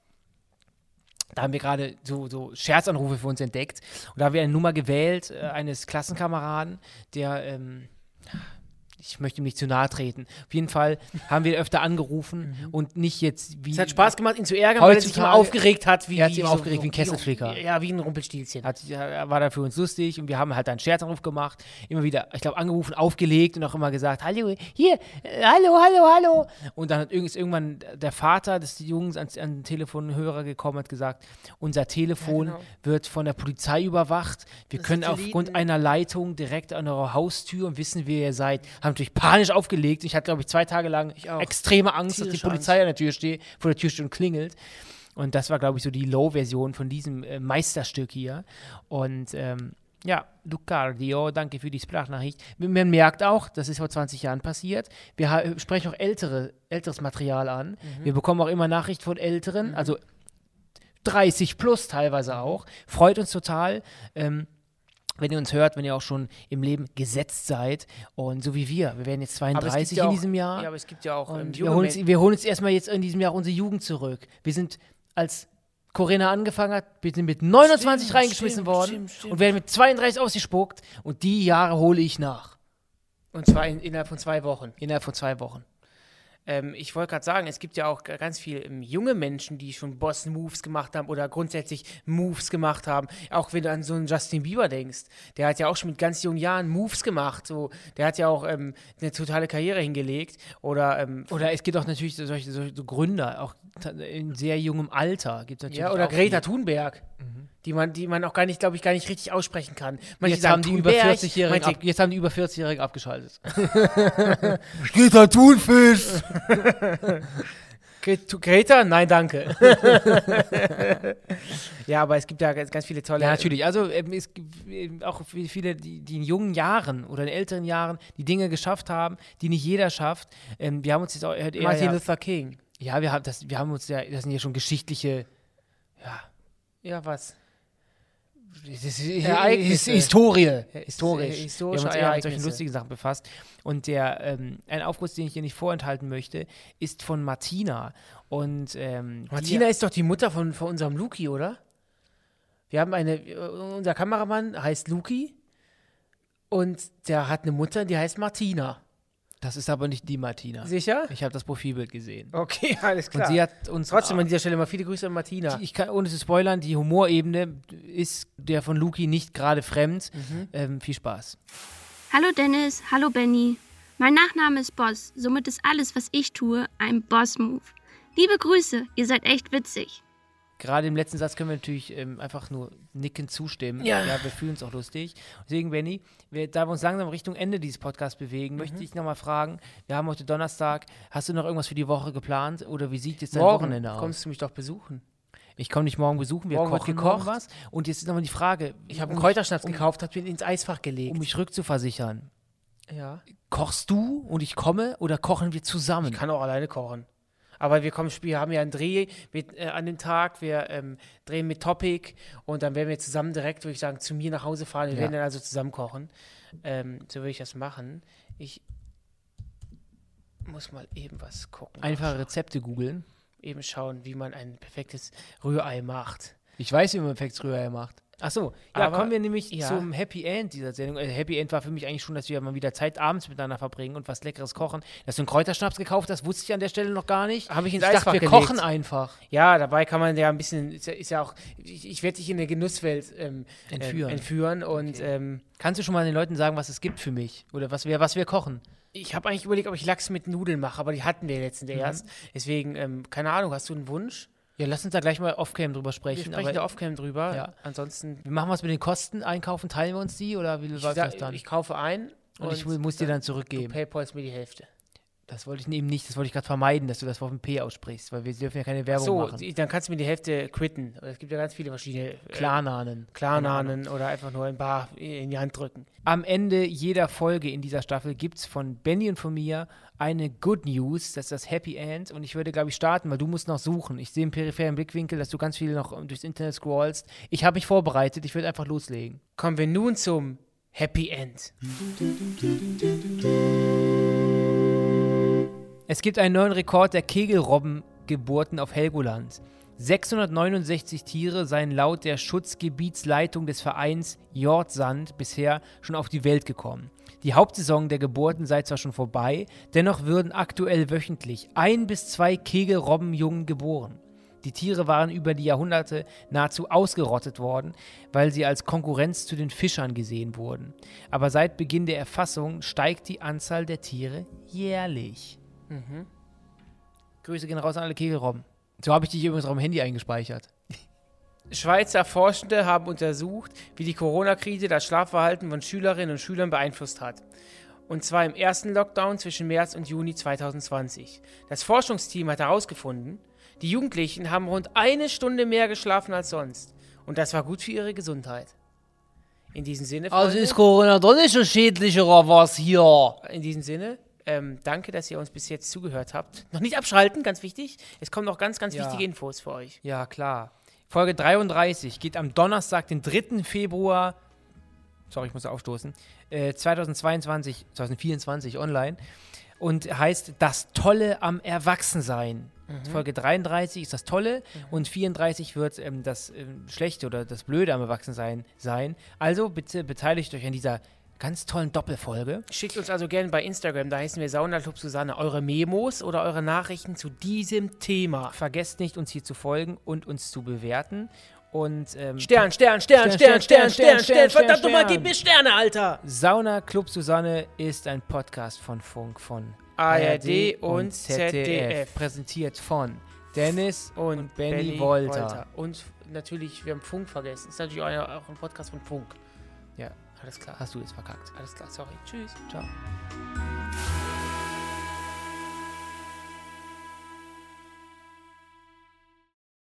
da haben wir gerade so, so Scherzanrufe für uns entdeckt und da haben wir eine Nummer gewählt, äh, eines Klassenkameraden, der, ähm, ich möchte ihm nicht zu nahe treten. Auf jeden Fall haben wir öfter angerufen und nicht jetzt wie. Es hat Spaß gemacht, ihn zu ärgern, weil er sich immer aufgeregt hat. Wie, Er hat sich immer aufgeregt wie ein Kesselflicker. Ja, wie ein Rumpelstilzchen. Hat, ja, war dann für uns lustig und wir haben halt einen Scherzanruf gemacht, immer wieder, ich glaube, angerufen, aufgelegt und auch immer gesagt, hallo, hier, äh, hallo, hallo, hallo. Und dann hat irgendwann der Vater des Jungs ans, an den Telefonhörer gekommen, hat gesagt, unser Telefon genau. wird von der Polizei überwacht. Wir können Satelliten. aufgrund einer Leitung direkt an eurer Haustür und wissen, wer ihr seid. Haben natürlich panisch aufgelegt. Ich hatte, glaube ich, zwei Tage lang extreme Angst, dass die Polizei an der Tür steht, vor der Tür steht und klingelt. Und das war, glaube ich, so die Low-Version von diesem äh, Meisterstück hier. Und ähm, ja, Lucardio, danke für die Sprachnachricht. Man merkt auch, das ist vor 20 Jahren passiert. Wir ha- sprechen auch ältere, älteres Material an. Wir bekommen auch immer Nachricht von Älteren, also 30 plus teilweise auch. Freut uns total. Ähm, wenn ihr uns hört, wenn ihr auch schon im Leben gesetzt seid und so wie wir. Wir werden jetzt Aber es gibt 32 ja in diesem Jahr. Ja, aber es gibt ja auch ähm, wir, holen uns, wir holen uns erstmal jetzt in diesem Jahr unsere Jugend zurück. Wir sind, als Corinna angefangen hat, wir sind mit 29 Stimmt, reingeschmissen stimmt, worden stimmt. und werden mit 32 ausgespuckt. Und die Jahre hole ich nach. Und zwar in, innerhalb von zwei Wochen. Innerhalb von zwei Wochen. Ähm, ich wollte gerade sagen, es gibt ja auch ganz viele ähm, junge Menschen, die schon Boss-Moves gemacht haben oder grundsätzlich Moves gemacht haben. Auch wenn du an so einen Justin Bieber denkst, der hat ja auch schon mit ganz jungen Jahren Moves gemacht. So, der hat ja auch ähm, eine totale Karriere hingelegt. Oder, ähm, Oder es gibt auch natürlich solche, solche so Gründer, auch in sehr jungem Alter. Gibt's natürlich ja, oder Greta. Thunberg, die, man, die man auch gar nicht, glaube ich, gar nicht richtig aussprechen kann. Manche Jetzt sagen haben, die über Thunberg, 40-Jährigen manche ab, jetzt haben die über 40-Jährigen abgeschaltet. Greta Thunfisch! Gre- Greta? Nein, danke. ja, aber es gibt ja ganz, ganz viele tolle. Ja, natürlich. Also ähm, es gibt ähm, auch viele, die, die in jungen Jahren oder in älteren Jahren die Dinge geschafft haben, die nicht jeder schafft. Ähm, wir haben uns jetzt auch eher, Martin ja, Luther King. ja, wir haben das, wir haben uns ja, das sind ja schon geschichtliche, ja, Ja, was? Das ist, Ereignisse. ist Historie, Ja, historisch. his- wir historische haben uns eher mit solchen lustigen Sachen befasst. Und der, ähm, ein Aufguss, den ich hier nicht vorenthalten möchte, ist von Martina. Und ähm, Martina die, ist doch die Mutter von, von unserem Luki, oder? Wir haben eine, äh, unser Kameramann heißt Luki und der hat eine Mutter, die heißt Martina. Das ist aber nicht die Martina. Sicher? Ich habe das Profilbild gesehen. Okay, alles Und sie hat uns Trotzdem an dieser Stelle mal viele Grüße an Martina. Ich kann, ohne zu spoilern, die Humorebene ist der von Luki nicht gerade fremd. Mhm. Ähm, viel Spaß. Hallo Dennis, hallo Benny. Mein Nachname ist Boss, somit ist alles, was ich tue, ein Boss-Move. Liebe Grüße, ihr seid echt witzig. Gerade im letzten Satz können wir natürlich ähm, einfach nur nickend zustimmen. Ja. wir fühlen uns auch lustig. Deswegen, Benny, wir, da wir uns langsam Richtung Ende dieses Podcasts bewegen, Mhm. möchte ich nochmal fragen: Wir haben heute Donnerstag. Hast du noch irgendwas für die Woche geplant oder wie sieht jetzt dein Morgen Wochenende aus? kommst du mich doch besuchen. Ich komme dich morgen besuchen. Wir Morgen wird kochen gekocht. was. Und jetzt ist nochmal die Frage: Ich habe um einen Kräuterschnaps gekauft, habe ihn ins Eisfach gelegt. Um mich rückzuversichern. ja. Kochst du und ich komme oder kochen wir zusammen? Ich kann auch alleine kochen. Aber wir kommen, wir haben ja einen Dreh mit, äh, an dem Tag, wir ähm, drehen mit Topic und dann werden wir zusammen direkt, würde ich sagen, zu mir nach Hause fahren. Wir Ja. werden dann also zusammen kochen. Ähm, so würde ich das machen. Ich muss mal eben was gucken. Einfach Rezepte googeln. Eben schauen, wie man ein perfektes Rührei macht. Ich weiß, wie man perfekt Rührei macht. Ach so, ja, Aber- kommen wir nämlich ja. zum Happy End dieser Sendung. Also Happy End war für mich eigentlich schon, dass wir mal wieder Zeit abends miteinander verbringen und was Leckeres kochen. Dass du einen Kräuterschnaps gekauft hast, wusste ich an der Stelle noch gar nicht. Habe ich ins dachte, wir gelegt. kochen einfach. Ja, dabei kann man ja ein bisschen, ist ja, ist ja auch, ich, ich werde dich in der Genusswelt ähm, Entführen. Ähm, entführen und ähm, Kannst du schon mal den Leuten sagen, was es gibt für mich? Oder was wir, was wir kochen? Ich habe eigentlich überlegt, ob ich Lachs mit Nudeln mache, aber die hatten wir Mhm. letztens erst. Deswegen, ähm, keine Ahnung, hast du einen Wunsch? Ja, lass uns da gleich mal off-cam drüber Wir sprechen. sprechen aber da off-cam drüber. Ja. Ansonsten, wir machen was mit den Kosten, einkaufen, teilen wir uns die oder wie ich, läuft das dann? ich kaufe ein und ich mu- muss dir dann du zurückgeben. paypalst mir die Hälfte. Das wollte ich eben nicht, das wollte ich gerade vermeiden, dass du das auf dem P aussprichst, weil wir dürfen ja keine Werbung so, machen. die, dann kannst du mir die Hälfte quitten. Es gibt ja ganz viele verschiedene äh, Klarnamen. Klarnamen oder einfach nur ein Bar in die Hand drücken. Am Ende jeder Folge in dieser Staffel gibt es von Benny und von mir eine Good News, das ist das Happy End. Und ich würde, glaube ich, starten, weil du musst noch suchen. Ich sehe im peripheren Blickwinkel, dass du ganz viel noch durchs Internet scrollst. Ich habe mich vorbereitet, ich würde einfach loslegen. Kommen wir nun zum Happy End. Es gibt einen neuen Rekord der Kegelrobbengeburten auf Helgoland. 669 Tiere seien laut der Schutzgebietsleitung des Vereins Jordsand bisher schon auf die Welt gekommen. Die Hauptsaison der Geburten sei zwar schon vorbei, dennoch würden aktuell wöchentlich ein bis zwei Kegelrobbenjungen geboren. Die Tiere waren über die Jahrhunderte nahezu ausgerottet worden, weil sie als Konkurrenz zu den Fischern gesehen wurden. Aber seit Beginn der Erfassung steigt die Anzahl der Tiere jährlich. Grüße gehen raus an alle Kegelrobben. So habe ich dich übrigens auch im Handy eingespeichert. Schweizer Forschende haben untersucht, wie die Corona-Krise das Schlafverhalten von Schülerinnen und Schülern beeinflusst hat. Und zwar im ersten Lockdown zwischen März und Juni 2020. Das Forschungsteam hat herausgefunden, die Jugendlichen haben rund eine Stunde mehr geschlafen als sonst. Und das war gut für ihre Gesundheit. In diesem Sinne, Freunde, Corona doch nicht so schädlich oder was hier? in diesem Sinne, ähm, danke, dass ihr uns bis jetzt zugehört habt. Noch nicht abschalten, ganz wichtig. Es kommen noch ganz, ganz Ja. wichtige Infos für euch. Ja, klar. Folge 33 geht am Donnerstag, den 3. Februar, sorry, ich muss aufstoßen, äh, 2022, 2024 online und heißt Das Tolle am Erwachsensein. Folge 33 ist das Tolle und 34 wird ähm, das ähm, Schlechte oder das Blöde am Erwachsensein sein. Also bitte beteiligt euch an dieser ganz tollen Doppelfolge. Schickt uns also gerne bei Instagram, da heißen wir Saunaclub Susanne, eure Memos oder eure Nachrichten zu diesem Thema. Vergesst nicht, uns hier zu folgen und uns zu bewerten. Und ähm, Stern, Stern, Stern, Stern, Stern, Stern, Stern, verdammt nochmal, gib mir Sterne, Alter! Sauna Club Susanne ist ein Podcast von Funk von ARD und ZDF. Präsentiert von Dennis Und, und, Benny, Wolter. Und natürlich, wir haben Funk vergessen. Ist natürlich auch ein Podcast von Funk. Alles klar. hast du jetzt verkackt. Alles klar, sorry. Tschüss. Ciao.